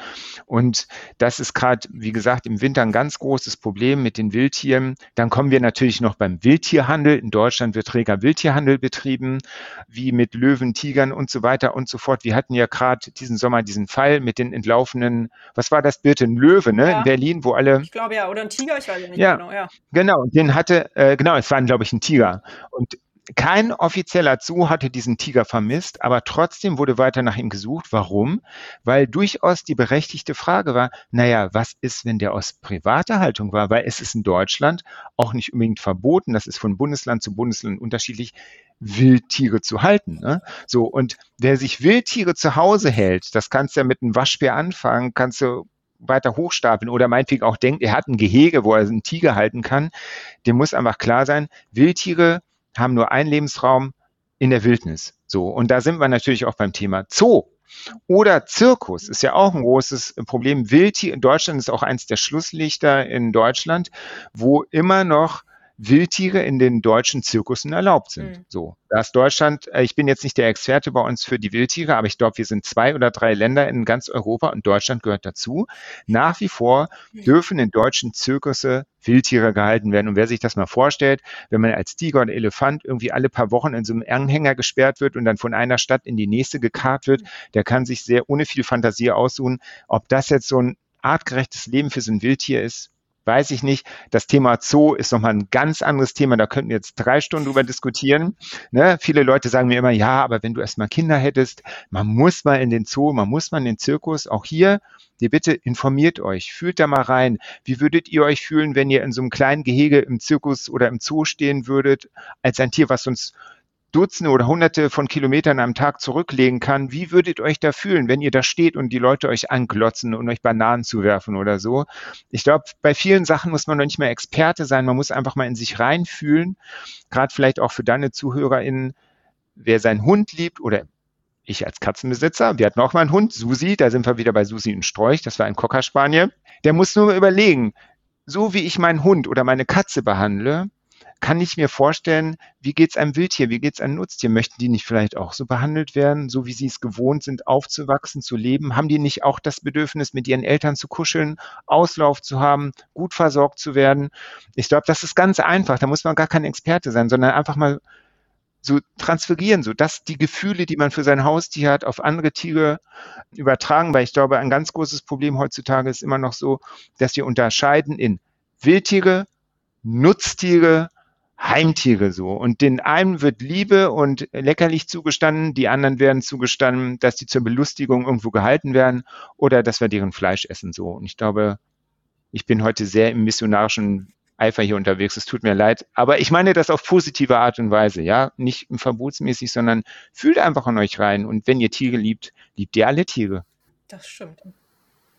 Und das ist gerade, wie gesagt, im Winter ein ganz großes Problem mit den Wildtieren. Dann kommen wir natürlich noch beim Wildtierhandel. In Deutschland wird reger Wildtierhandel betrieben, wie mit Löwen, Tigern und so weiter und so fort. Wir hatten ja gerade diesen Sommer diesen Fall mit den entlaufenen, was war das bitte, ein Löwe, ne? Ja. In Berlin, wo alle. Ich glaube ja, oder ein Tiger, ich weiß nicht ja, genau, ja. Genau, und den hatte, äh, genau, es war, glaube ich, ein Tiger. Und kein offizieller Zoo hatte diesen Tiger vermisst, aber trotzdem wurde weiter nach ihm gesucht. Warum? Weil durchaus die berechtigte Frage war, naja, was ist, wenn der aus privater Haltung war? Weil es ist in Deutschland auch nicht unbedingt verboten, das ist von Bundesland zu Bundesland unterschiedlich, Wildtiere zu halten. Ne? So, und wer sich Wildtiere zu Hause hält, das kannst du ja mit einem Waschbär anfangen, kannst du weiter hochstapeln oder meinetwegen auch denkt, er hat ein Gehege, wo er einen Tiger halten kann, dem muss einfach klar sein, Wildtiere haben nur einen Lebensraum in der Wildnis. So. Und da sind wir natürlich auch beim Thema Zoo. Oder Zirkus ist ja auch ein großes Problem. Wildtier in Deutschland ist auch eins der Schlusslichter in Deutschland, wo immer noch Wildtiere in den deutschen Zirkussen erlaubt sind. Mhm. So, da ist Deutschland, äh, ich bin jetzt nicht der Experte bei uns für die Wildtiere, aber ich glaube, wir sind zwei oder drei Länder in ganz Europa und Deutschland gehört dazu. Nach wie vor mhm. dürfen in deutschen Zirkusse Wildtiere gehalten werden. Und wer sich das mal vorstellt, wenn man als Tiger oder Elefant irgendwie alle paar Wochen in so einem Anhänger gesperrt wird und dann von einer Stadt in die nächste gekarrt wird, mhm. der kann sich sehr ohne viel Fantasie aussuchen, ob das jetzt so ein artgerechtes Leben für so ein Wildtier ist, weiß ich nicht. Das Thema Zoo ist nochmal ein ganz anderes Thema. Da könnten wir jetzt drei Stunden drüber diskutieren. Ne? Viele Leute sagen mir immer, ja, aber wenn du erstmal Kinder hättest, man muss mal in den Zoo, man muss mal in den Zirkus. Auch hier, ihr bitte informiert euch, fühlt da mal rein. Wie würdet ihr euch fühlen, wenn ihr in so einem kleinen Gehege im Zirkus oder im Zoo stehen würdet, als ein Tier, was uns Dutzende oder Hunderte von Kilometern am Tag zurücklegen kann, wie würdet ihr euch da fühlen, wenn ihr da steht und die Leute euch anklotzen und euch Bananen zuwerfen oder so? Ich glaube, bei vielen Sachen muss man noch nicht mehr Experte sein, man muss einfach mal in sich reinfühlen, gerade vielleicht auch für deine ZuhörerInnen, wer seinen Hund liebt oder ich als Katzenbesitzer, wir hatten auch mal einen Hund, Susi, da sind wir wieder bei Susi und Strolch, das war ein Cocker Spaniel, der muss nur überlegen, so wie ich meinen Hund oder meine Katze behandle, kann ich mir vorstellen, wie geht es einem Wildtier, wie geht es einem Nutztier? Möchten die nicht vielleicht auch so behandelt werden, so wie sie es gewohnt sind, aufzuwachsen, zu leben? Haben die nicht auch das Bedürfnis, mit ihren Eltern zu kuscheln, Auslauf zu haben, gut versorgt zu werden? Ich glaube, das ist ganz einfach. Da muss man gar kein Experte sein, sondern einfach mal so transferieren, so dass die Gefühle, die man für sein Haustier hat, auf andere Tiere übertragen, weil ich glaube, ein ganz großes Problem heutzutage ist immer noch so, dass wir unterscheiden in Wildtiere, Nutztiere Heimtiere so. Und den einen wird Liebe und leckerlich zugestanden, die anderen werden zugestanden, dass die zur Belustigung irgendwo gehalten werden oder dass wir deren Fleisch essen so. Und ich glaube, ich bin heute sehr im missionarischen Eifer hier unterwegs. Es tut mir leid. Aber ich meine das auf positive Art und Weise, ja. Nicht verbotsmäßig, sondern fühlt einfach an euch rein. Und wenn ihr Tiere liebt, liebt ihr alle Tiere. Das stimmt.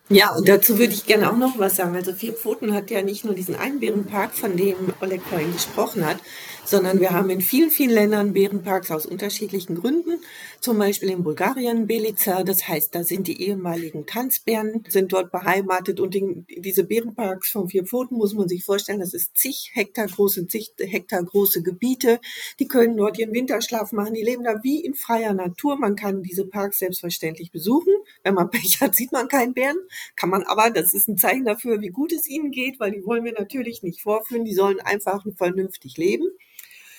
Ja, und dazu würde ich gerne auch noch was sagen. Also Vier Pfoten hat ja nicht nur diesen einen Bärenpark, von dem Oleg vorhin gesprochen hat, sondern wir haben in vielen, vielen Ländern Bärenparks aus unterschiedlichen Gründen. Zum Beispiel in Bulgarien, Belica, das heißt, da sind die ehemaligen Tanzbären, sind dort beheimatet und in, diese Bärenparks von Vier Pfoten muss man sich vorstellen, das ist zig Hektar große, zig Hektar große Gebiete. Die können dort ihren Winterschlaf machen, die leben da wie in freier Natur. Man kann diese Parks selbstverständlich besuchen. Wenn man Pech hat, sieht man keinen Bären. Kann man aber, das ist ein Zeichen dafür, wie gut es ihnen geht, weil die wollen wir natürlich nicht vorführen. Die sollen einfach vernünftig leben.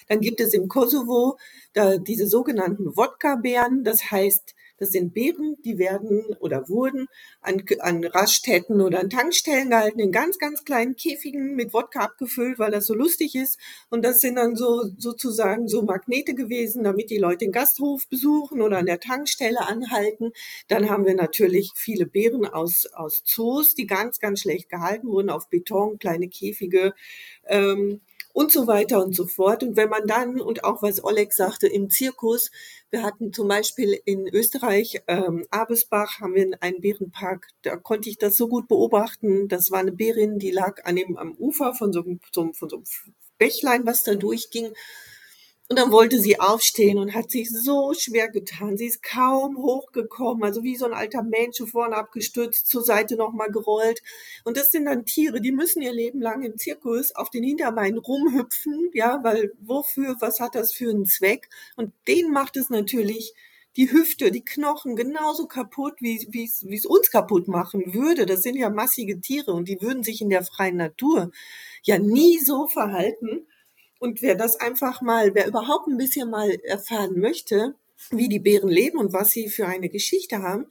Dann gibt es im Kosovo da, diese sogenannten Wodka-Bären. Das heißt, Das sind Bären, die werden oder wurden an, an Raststätten oder an Tankstellen gehalten, in ganz, ganz kleinen Käfigen mit Wodka abgefüllt, weil das so lustig ist. Und das sind dann so sozusagen so Magnete gewesen, damit die Leute den Gasthof besuchen oder an der Tankstelle anhalten. Dann haben wir natürlich viele Bären aus, aus Zoos, die ganz, ganz schlecht gehalten wurden, auf Beton, kleine Käfige. Ähm, und so weiter und so fort. Und wenn man dann, und auch was Oleg sagte, im Zirkus, wir hatten zum Beispiel in Österreich, ähm, Abesbach, haben wir einen Bärenpark, da konnte ich das so gut beobachten. Das war eine Bärin, die lag an dem, am Ufer von so, so, von so einem Bächlein, was da durchging. Und dann wollte sie aufstehen und hat sich so schwer getan. Sie ist kaum hochgekommen, also wie so ein alter Mensch vorne abgestürzt, zur Seite nochmal gerollt. Und das sind dann Tiere, die müssen ihr Leben lang im Zirkus auf den Hinterbeinen rumhüpfen, ja, weil wofür, was hat das für einen Zweck? Und denen macht es natürlich die Hüfte, die Knochen genauso kaputt, wie es uns kaputt machen würde. Das sind ja massige Tiere und die würden sich in der freien Natur ja nie so verhalten. Und wer das einfach mal, wer überhaupt ein bisschen mal erfahren möchte, wie die Bären leben und was sie für eine Geschichte haben,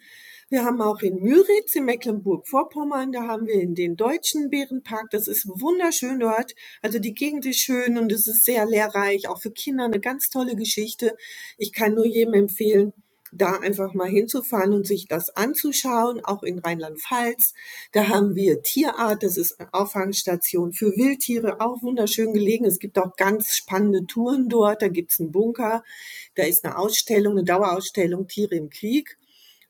wir haben auch in Müritz in Mecklenburg-Vorpommern, da haben wir den deutschen Bärenpark. Das ist wunderschön dort. Also die Gegend ist schön und es ist sehr lehrreich, auch für Kinder eine ganz tolle Geschichte. Ich kann nur jedem empfehlen, da einfach mal hinzufahren und sich das anzuschauen, auch in Rheinland-Pfalz. Da haben wir Tierart, das ist eine Auffangstation für Wildtiere, auch wunderschön gelegen. Es gibt auch ganz spannende Touren dort, da gibt's einen Bunker, da ist eine Ausstellung, eine Dauerausstellung Tiere im Krieg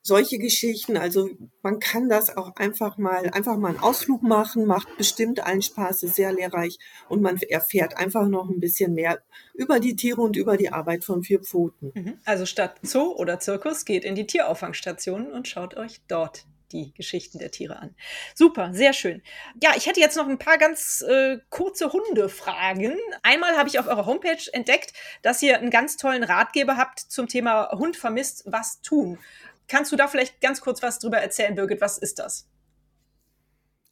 solche Geschichten. Also man kann das auch einfach mal, einfach mal einen Ausflug machen, macht bestimmt einen Spaß, ist sehr lehrreich und man erfährt einfach noch ein bisschen mehr über die Tiere und über die Arbeit von vier Pfoten. Mhm. Also statt Zoo oder Zirkus geht in die Tierauffangstationen und schaut euch dort die Geschichten der Tiere an. Super, sehr schön. Ja, ich hätte jetzt noch ein paar ganz äh, kurze Hundefragen. Einmal habe ich auf eurer Homepage entdeckt, dass ihr einen ganz tollen Ratgeber habt zum Thema Hund vermisst, was tun. Kannst du da vielleicht ganz kurz was drüber erzählen, Birgit? Was ist das?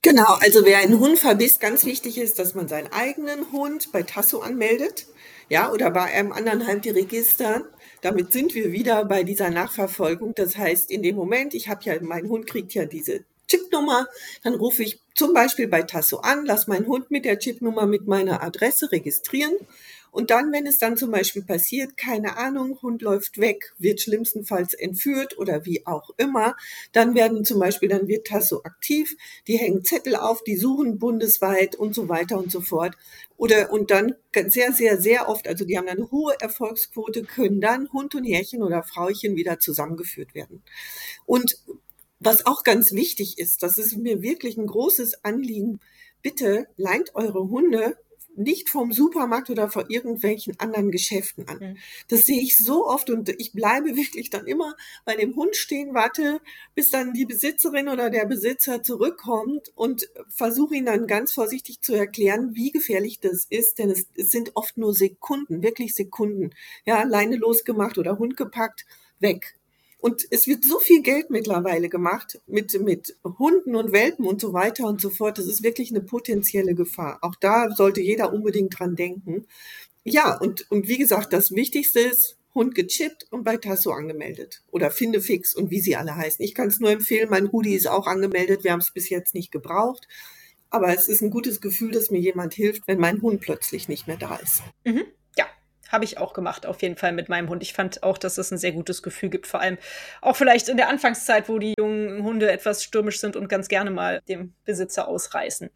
Genau, also wer einen Hund vermisst, ganz wichtig ist, dass man seinen eigenen Hund bei Tasso anmeldet, ja, oder bei einem anderen Halbtierregister. Damit sind wir wieder bei dieser Nachverfolgung. Das heißt, in dem Moment, ich habe ja, mein Hund kriegt ja diese Chipnummer, dann rufe ich zum Beispiel bei Tasso an, lass meinen Hund mit der Chipnummer mit meiner Adresse registrieren und dann, wenn es dann zum Beispiel passiert, keine Ahnung, Hund läuft weg, wird schlimmstenfalls entführt oder wie auch immer, dann werden zum Beispiel, dann wird Tasso aktiv, die hängen Zettel auf, die suchen bundesweit und so weiter und so fort. Oder, und dann sehr, sehr, sehr oft, also die haben eine hohe Erfolgsquote, können dann Hund und Härchen oder Frauchen wieder zusammengeführt werden. Und was auch ganz wichtig ist, das ist mir wirklich ein großes Anliegen, bitte leint eure Hunde nicht vom Supermarkt oder vor irgendwelchen anderen Geschäften an. Mhm. Das sehe ich so oft und ich bleibe *laughs* wirklich dann immer bei dem Hund stehen, warte, bis dann die Besitzerin oder der Besitzer zurückkommt und versuche ihn dann ganz vorsichtig zu erklären, wie gefährlich das ist, denn es, es sind oft nur Sekunden, wirklich Sekunden. Ja, Leine losgemacht oder Hund gepackt, weg. Und es wird so viel Geld mittlerweile gemacht mit, mit Hunden und Welpen und so weiter und so fort. Das ist wirklich eine potenzielle Gefahr. Auch da sollte jeder unbedingt dran denken. Ja, und, und wie gesagt, das Wichtigste ist, Hund gechippt und bei Tasso angemeldet. Oder Finde fix und wie sie alle heißen. Ich kann es nur empfehlen, mein Hoodie ist auch angemeldet. Wir haben es bis jetzt nicht gebraucht. Aber es ist ein gutes Gefühl, dass mir jemand hilft, wenn mein Hund plötzlich nicht mehr da ist. Mhm habe ich auch gemacht, auf jeden Fall mit meinem Hund. Ich fand auch, dass es ein sehr gutes Gefühl gibt, vor allem auch vielleicht in der Anfangszeit, wo die jungen Hunde etwas stürmisch sind und ganz gerne mal dem Besitzer ausreißen.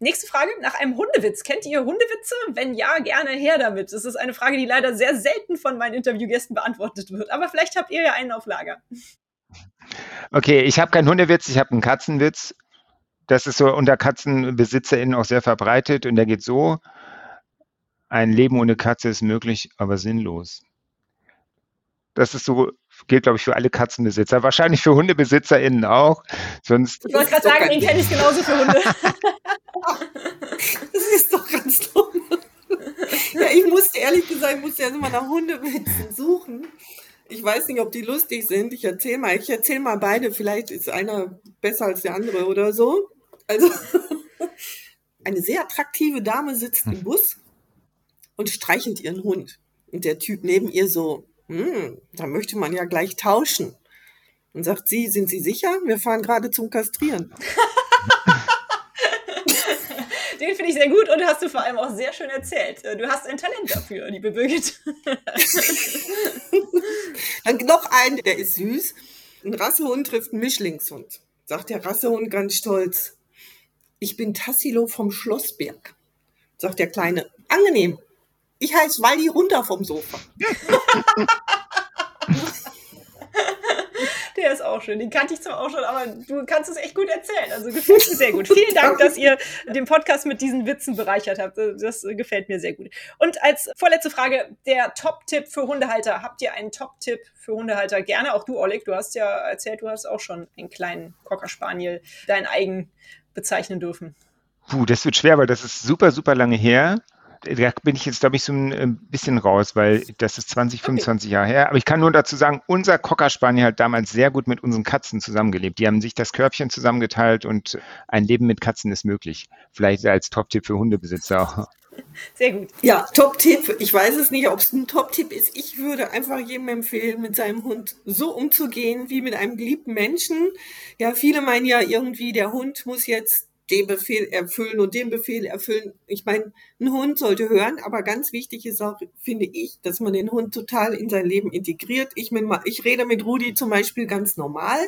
Nächste Frage nach einem Hundewitz. Kennt ihr Hundewitze? Wenn ja, gerne her damit. Das ist eine Frage, die leider sehr selten von meinen Interviewgästen beantwortet wird. Aber vielleicht habt ihr ja einen auf Lager. Okay, ich habe keinen Hundewitz, ich habe einen Katzenwitz. Das ist so unter KatzenbesitzerInnen auch sehr verbreitet und der geht so. Ein Leben ohne Katze ist möglich, aber sinnlos. Das ist so, gilt, glaube ich, für alle Katzenbesitzer. Wahrscheinlich für HundebesitzerInnen auch. Sonst ich wollte gerade sagen, den kenne ich genauso für Hunde. *laughs* das ist doch ganz dumm. Ja, ich musste ehrlich gesagt, ich musste ja immer nach Hundewitzen suchen. Ich weiß nicht, ob die lustig sind. Ich erzähle mal, ich erzähle mal beide. Vielleicht ist einer besser als der andere oder so. Also, *laughs* eine sehr attraktive Dame sitzt im Bus und streichelt ihren Hund. Und der Typ neben ihr so, hm, da möchte man ja gleich tauschen. Und sagt sie, sind Sie sicher? Wir fahren gerade zum Kastrieren. *laughs* Den finde ich sehr gut und hast du vor allem auch sehr schön erzählt. Du hast ein Talent dafür, liebe Birgit. *laughs* Dann noch einen, der ist süß. Ein Rassehund trifft einen Mischlingshund. Sagt der Rassehund ganz stolz. Ich bin Tassilo vom Schlossberg. Sagt der Kleine. Angenehm. Ich heiße Waldi runter vom Sofa. *laughs* Der ist auch schön. Den kannte ich zwar auch schon, aber du kannst es echt gut erzählen. Also gefällt mir sehr gut. Vielen Dank, dass ihr den Podcast mit diesen Witzen bereichert habt. Das gefällt mir sehr gut. Und als vorletzte Frage, der Top-Tipp für Hundehalter. Habt ihr einen Top-Tipp für Hundehalter? Gerne auch du, Oleg. Du hast ja erzählt, du hast auch schon einen kleinen Cocker Spaniel, dein eigen bezeichnen dürfen. Puh, das wird schwer, weil das ist super, super lange her da bin ich jetzt, glaube ich, so ein bisschen raus, weil das ist 20, 25 okay. Jahre her. Aber ich kann nur dazu sagen, unser Cocker Spaniel hat damals sehr gut mit unseren Katzen zusammengelebt. Die haben sich das Körbchen zusammengeteilt und ein Leben mit Katzen ist möglich. Vielleicht als Top-Tipp für Hundebesitzer auch. Sehr gut. Ja, Top-Tipp. Ich weiß es nicht, ob es ein Top-Tipp ist. Ich würde einfach jedem empfehlen, mit seinem Hund so umzugehen wie mit einem geliebten Menschen. Ja, viele meinen ja irgendwie, der Hund muss jetzt den Befehl erfüllen und den Befehl erfüllen. Ich meine, ein Hund sollte hören, aber ganz wichtig ist auch, finde ich, dass man den Hund total in sein Leben integriert. Ich, mein, ich rede mit Rudi zum Beispiel ganz normal.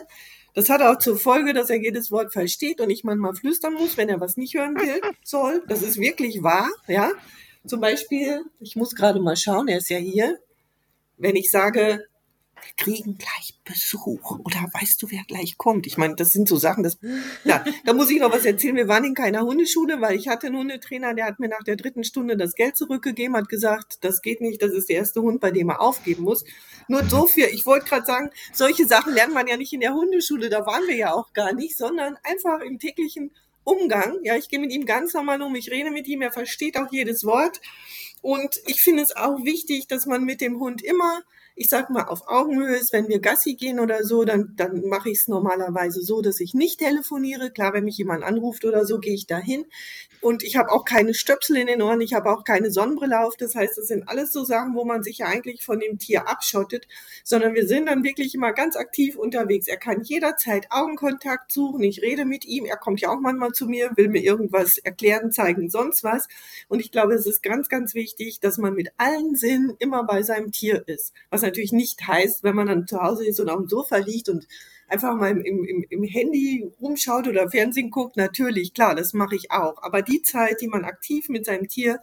Das hat auch zur Folge, dass er jedes Wort versteht und ich manchmal flüstern muss, wenn er was nicht hören will, *laughs* soll. Das ist wirklich wahr, ja. Zum Beispiel, ich muss gerade mal schauen, er ist ja hier. Wenn ich sage, kriegen gleich Besuch oder weißt du, wer gleich kommt? Ich meine, das sind so Sachen, das, ja, da muss ich noch was erzählen. Wir waren in keiner Hundeschule, weil ich hatte einen Hundetrainer, der hat mir nach der dritten Stunde das Geld zurückgegeben, hat gesagt, das geht nicht, das ist der erste Hund, bei dem er aufgeben muss. Nur so viel, ich wollte gerade sagen, solche Sachen lernt man ja nicht in der Hundeschule, da waren wir ja auch gar nicht, sondern einfach im täglichen Umgang. Ja, ich gehe mit ihm ganz normal um, ich rede mit ihm, er versteht auch jedes Wort. Und ich finde es auch wichtig, dass man mit dem Hund immer ich sag mal, auf Augenhöhe ist, wenn wir Gassi gehen oder so, dann, dann mache ich es normalerweise so, dass ich nicht telefoniere. Klar, wenn mich jemand anruft oder so, gehe ich dahin. Und ich habe auch keine Stöpsel in den Ohren, ich habe auch keine Sonnenbrille auf. Das heißt, das sind alles so Sachen, wo man sich ja eigentlich von dem Tier abschottet, sondern wir sind dann wirklich immer ganz aktiv unterwegs. Er kann jederzeit Augenkontakt suchen. Ich rede mit ihm. Er kommt ja auch manchmal zu mir, will mir irgendwas erklären, zeigen, sonst was. Und ich glaube, es ist ganz, ganz wichtig, dass man mit allen Sinnen immer bei seinem Tier ist. Was natürlich nicht heißt, wenn man dann zu Hause ist und auf dem Sofa liegt und einfach mal im, im, im Handy rumschaut oder Fernsehen guckt, natürlich, klar, das mache ich auch. Aber die Zeit, die man aktiv mit seinem Tier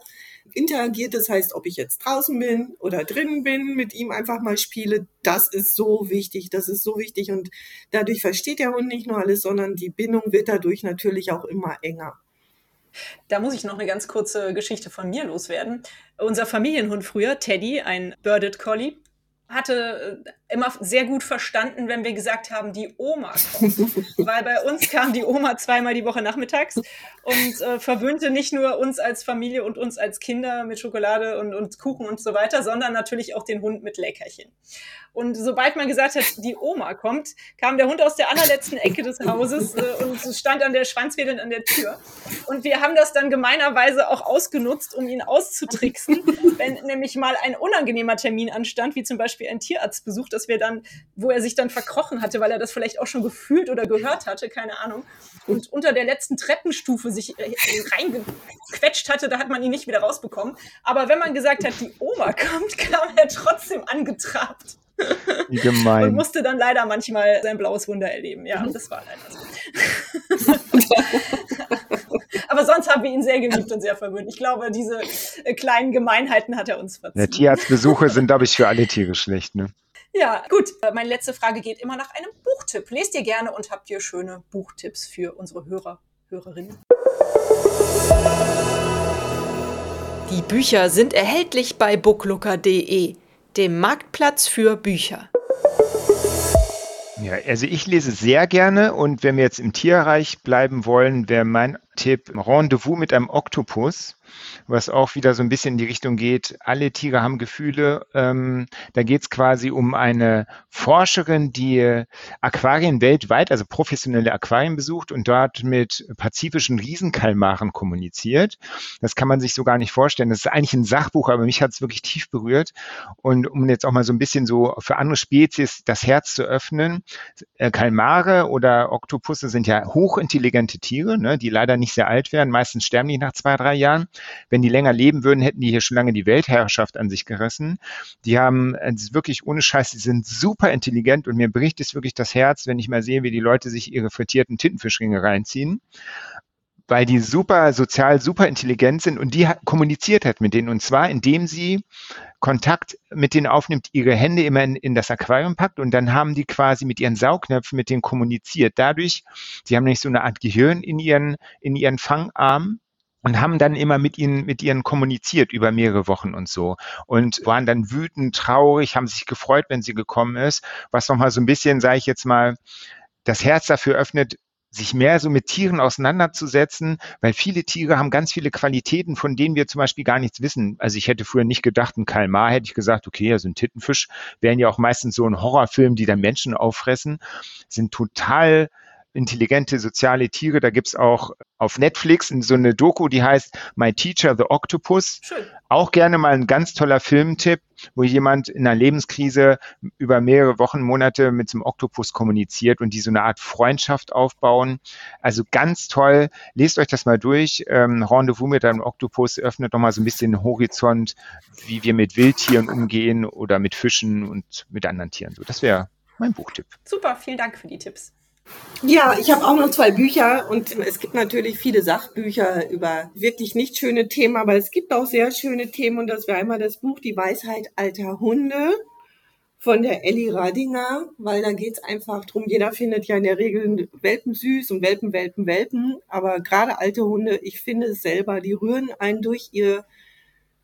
interagiert, das heißt, ob ich jetzt draußen bin oder drinnen bin, mit ihm einfach mal spiele, das ist so wichtig, das ist so wichtig und dadurch versteht der Hund nicht nur alles, sondern die Bindung wird dadurch natürlich auch immer enger. Da muss ich noch eine ganz kurze Geschichte von mir loswerden. Unser Familienhund früher, Teddy, ein Birded Collie, hatte äh, immer sehr gut verstanden, wenn wir gesagt haben, die Oma kommt. *laughs* Weil bei uns kam die Oma zweimal die Woche nachmittags und äh, verwöhnte nicht nur uns als Familie und uns als Kinder mit Schokolade und, und Kuchen und so weiter, sondern natürlich auch den Hund mit Leckerchen. Und sobald man gesagt hat, die Oma kommt, kam der Hund aus der allerletzten Ecke des Hauses äh, und stand an der Schwanzwedeln an der Tür. Und wir haben das dann gemeinerweise auch ausgenutzt, um ihn auszutricksen, wenn nämlich mal ein unangenehmer Termin anstand, wie zum Beispiel ein Tierarztbesuch, dass wir dann, wo er sich dann verkrochen hatte, weil er das vielleicht auch schon gefühlt oder gehört hatte, keine Ahnung, und unter der letzten Treppenstufe sich äh, reingequetscht hatte, da hat man ihn nicht wieder rausbekommen. Aber wenn man gesagt hat, die Oma *laughs* kommt, kam er trotzdem angetrabt. Wie gemein. Und musste dann leider manchmal sein blaues Wunder erleben. Ja, und das war leider so. *laughs* Aber sonst haben wir ihn sehr geliebt und sehr verwöhnt. Ich glaube, diese äh, kleinen Gemeinheiten hat er uns verziehen. Ja, Tierarztbesuche sind, glaube ich, für alle Tiere schlecht, ne? Ja, gut. Äh, meine letzte Frage geht immer nach einem Buchtipp. Lest ihr gerne und habt ihr schöne Buchtipps für unsere Hörer, Hörerinnen? Die Bücher sind erhältlich bei booklooker.de, dem Marktplatz für Bücher. Ja, also ich lese sehr gerne und wenn wir jetzt im Tierreich bleiben wollen, wäre mein Tipp Rendezvous mit einem Oktopus was auch wieder so ein bisschen in die Richtung geht, alle Tiere haben Gefühle. Ähm, da geht es quasi um eine Forscherin, die Aquarien weltweit, also professionelle Aquarien besucht und dort mit pazifischen Riesenkalmaren kommuniziert. Das kann man sich so gar nicht vorstellen. Das ist eigentlich ein Sachbuch, aber mich hat es wirklich tief berührt. Und um jetzt auch mal so ein bisschen so für andere Spezies das Herz zu öffnen, äh, Kalmare oder Oktopusse sind ja hochintelligente Tiere, ne, die leider nicht sehr alt werden. Meistens sterben die nach zwei, drei Jahren. Wenn die länger leben würden, hätten die hier schon lange die Weltherrschaft an sich gerissen. Die haben äh, wirklich ohne Scheiß, die sind super intelligent und mir bricht es wirklich das Herz, wenn ich mal sehe, wie die Leute sich ihre frittierten Tintenfischringe reinziehen weil die super sozial, super intelligent sind und die kommuniziert hat mit denen. Und zwar indem sie Kontakt mit denen aufnimmt, ihre Hände immer in, in, das Aquarium packt und dann haben die quasi mit ihren Saugnäpfen mit denen kommuniziert. Dadurch, sie haben nicht so eine Art Gehirn in ihren, in ihren Fangarmen und haben dann immer mit ihnen, mit ihnen kommuniziert über mehrere Wochen und so. Und waren dann wütend, traurig, haben sich gefreut, wenn sie gekommen ist, was nochmal so ein bisschen, sage ich jetzt mal, das Herz dafür öffnet, sich mehr so mit Tieren auseinanderzusetzen, weil viele Tiere haben ganz viele Qualitäten, von denen wir zum Beispiel gar nichts wissen. Also ich hätte früher nicht gedacht, ein Kalmar hätte ich gesagt, okay, also ein Tittenfisch wären ja auch meistens so ein Horrorfilm, die dann Menschen auffressen, sind total intelligente soziale Tiere. Da gibt's auch auf Netflix so eine Doku, die heißt My Teacher the Octopus. Schön. Auch gerne mal ein ganz toller Filmtipp, wo jemand in einer Lebenskrise über mehrere Wochen, Monate mit so einem Oktopus kommuniziert und die so eine Art Freundschaft aufbauen. Also ganz toll. Lest euch das mal durch. Ähm, Rendezvous mit einem Oktopus öffnet nochmal so ein bisschen den Horizont, wie wir mit Wildtieren umgehen oder mit Fischen und mit anderen Tieren. So, das wäre mein Buchtipp. Super, vielen Dank für die Tipps. Ja, ich habe auch noch zwei Bücher und es gibt natürlich viele Sachbücher über wirklich nicht schöne Themen, aber es gibt auch sehr schöne Themen und das wäre einmal das Buch Die Weisheit alter Hunde von der Ellie Radinger, weil da geht's einfach drum. jeder findet ja in der Regel Welpen süß und Welpen, Welpen, Welpen, aber gerade alte Hunde, ich finde es selber, die rühren einen durch ihr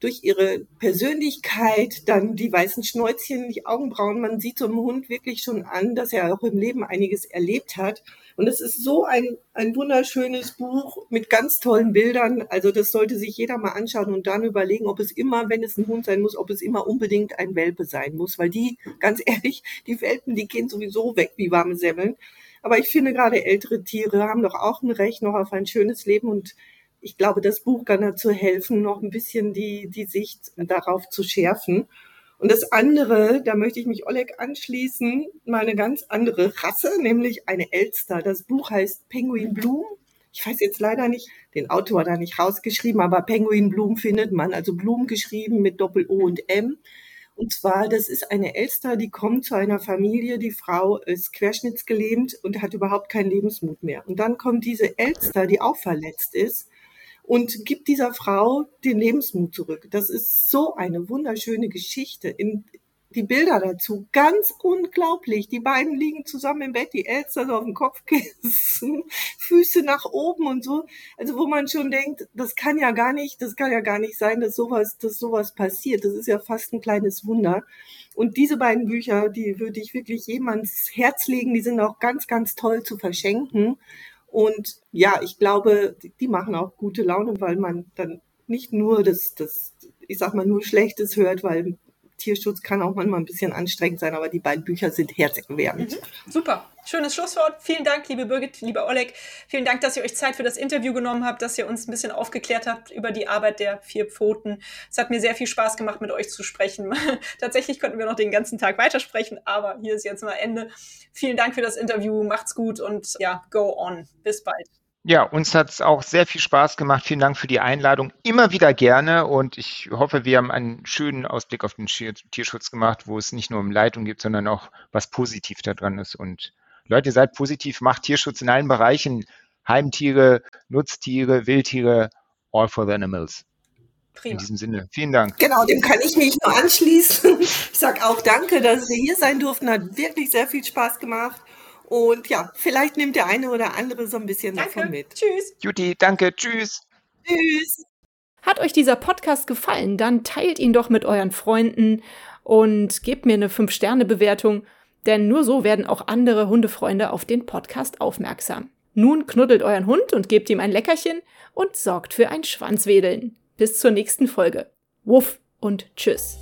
durch ihre Persönlichkeit, dann die weißen Schnäuzchen, die Augenbrauen. Man sieht so einem Hund wirklich schon an, dass er auch im Leben einiges erlebt hat. Und es ist so ein, ein wunderschönes Buch mit ganz tollen Bildern. Also das sollte sich jeder mal anschauen und dann überlegen, ob es immer, wenn es ein Hund sein muss, ob es immer unbedingt ein Welpe sein muss. Weil die, *laughs* ganz ehrlich, die Welpen, die gehen sowieso weg wie warme Semmeln. Aber ich finde gerade ältere Tiere haben doch auch ein Recht noch auf ein schönes Leben und ich glaube, das Buch kann dazu helfen, noch ein bisschen die, die Sicht darauf zu schärfen. Und das andere, da möchte ich mich Oleg anschließen, mal eine ganz andere Rasse, nämlich eine Elster. Das Buch heißt Penguin Bloom. Ich weiß jetzt leider nicht, den Autor da nicht rausgeschrieben, aber Penguin Bloom findet man, also Bloom geschrieben mit Doppel-O und M. Und zwar, das ist eine Elster, die kommt zu einer Familie, die Frau ist querschnittsgelähmt und hat überhaupt keinen Lebensmut mehr. Und dann kommt diese Elster, die auch verletzt ist und gibt dieser Frau den Lebensmut zurück. Das ist so eine wunderschöne Geschichte. In, die Bilder dazu, ganz unglaublich. Die beiden liegen zusammen im Bett, die Elster so auf dem Kopfkissen, *laughs* Füße nach oben und so. Also wo man schon denkt, das kann ja gar nicht, das kann ja gar nicht sein, dass sowas, dass sowas passiert. Das ist ja fast ein kleines Wunder. Und diese beiden Bücher, die würde ich wirklich jedem ans Herz legen. Die sind auch ganz, ganz toll zu verschenken. Und ja, ich glaube, die machen auch gute Laune, weil man dann nicht nur das, das, ich sag mal, nur Schlechtes hört, weil Tierschutz kann auch manchmal ein bisschen anstrengend sein, aber die beiden Bücher sind herzerwärmend. Mhm. Super. Schönes Schlusswort. Vielen Dank, liebe Birgit, lieber Oleg. Vielen Dank, dass ihr euch Zeit für das Interview genommen habt, dass ihr uns ein bisschen aufgeklärt habt über die Arbeit der vier Pfoten. Es hat mir sehr viel Spaß gemacht, mit euch zu sprechen. *laughs* Tatsächlich könnten wir noch den ganzen Tag weitersprechen, aber hier ist jetzt mal Ende. Vielen Dank für das Interview. Macht's gut und ja, go on. Bis bald. Ja, uns hat es auch sehr viel Spaß gemacht. Vielen Dank für die Einladung. Immer wieder gerne und ich hoffe, wir haben einen schönen Ausblick auf den Tierschutz gemacht, wo es nicht nur um Leitung gibt, sondern auch was positiv daran ist. Und Leute, seid positiv, macht Tierschutz in allen Bereichen. Heimtiere, Nutztiere, Wildtiere, all for the animals. Prima. In diesem Sinne, vielen Dank. Genau, dem kann ich mich nur anschließen. Ich sage auch danke, dass wir hier sein durften. Hat wirklich sehr viel Spaß gemacht. Und ja, vielleicht nimmt der eine oder andere so ein bisschen danke. davon mit. Tschüss. Juti, danke. Tschüss. Tschüss. Hat euch dieser Podcast gefallen, dann teilt ihn doch mit euren Freunden und gebt mir eine 5-Sterne-Bewertung, denn nur so werden auch andere Hundefreunde auf den Podcast aufmerksam. Nun knuddelt euren Hund und gebt ihm ein Leckerchen und sorgt für ein Schwanzwedeln. Bis zur nächsten Folge. Wuff und tschüss.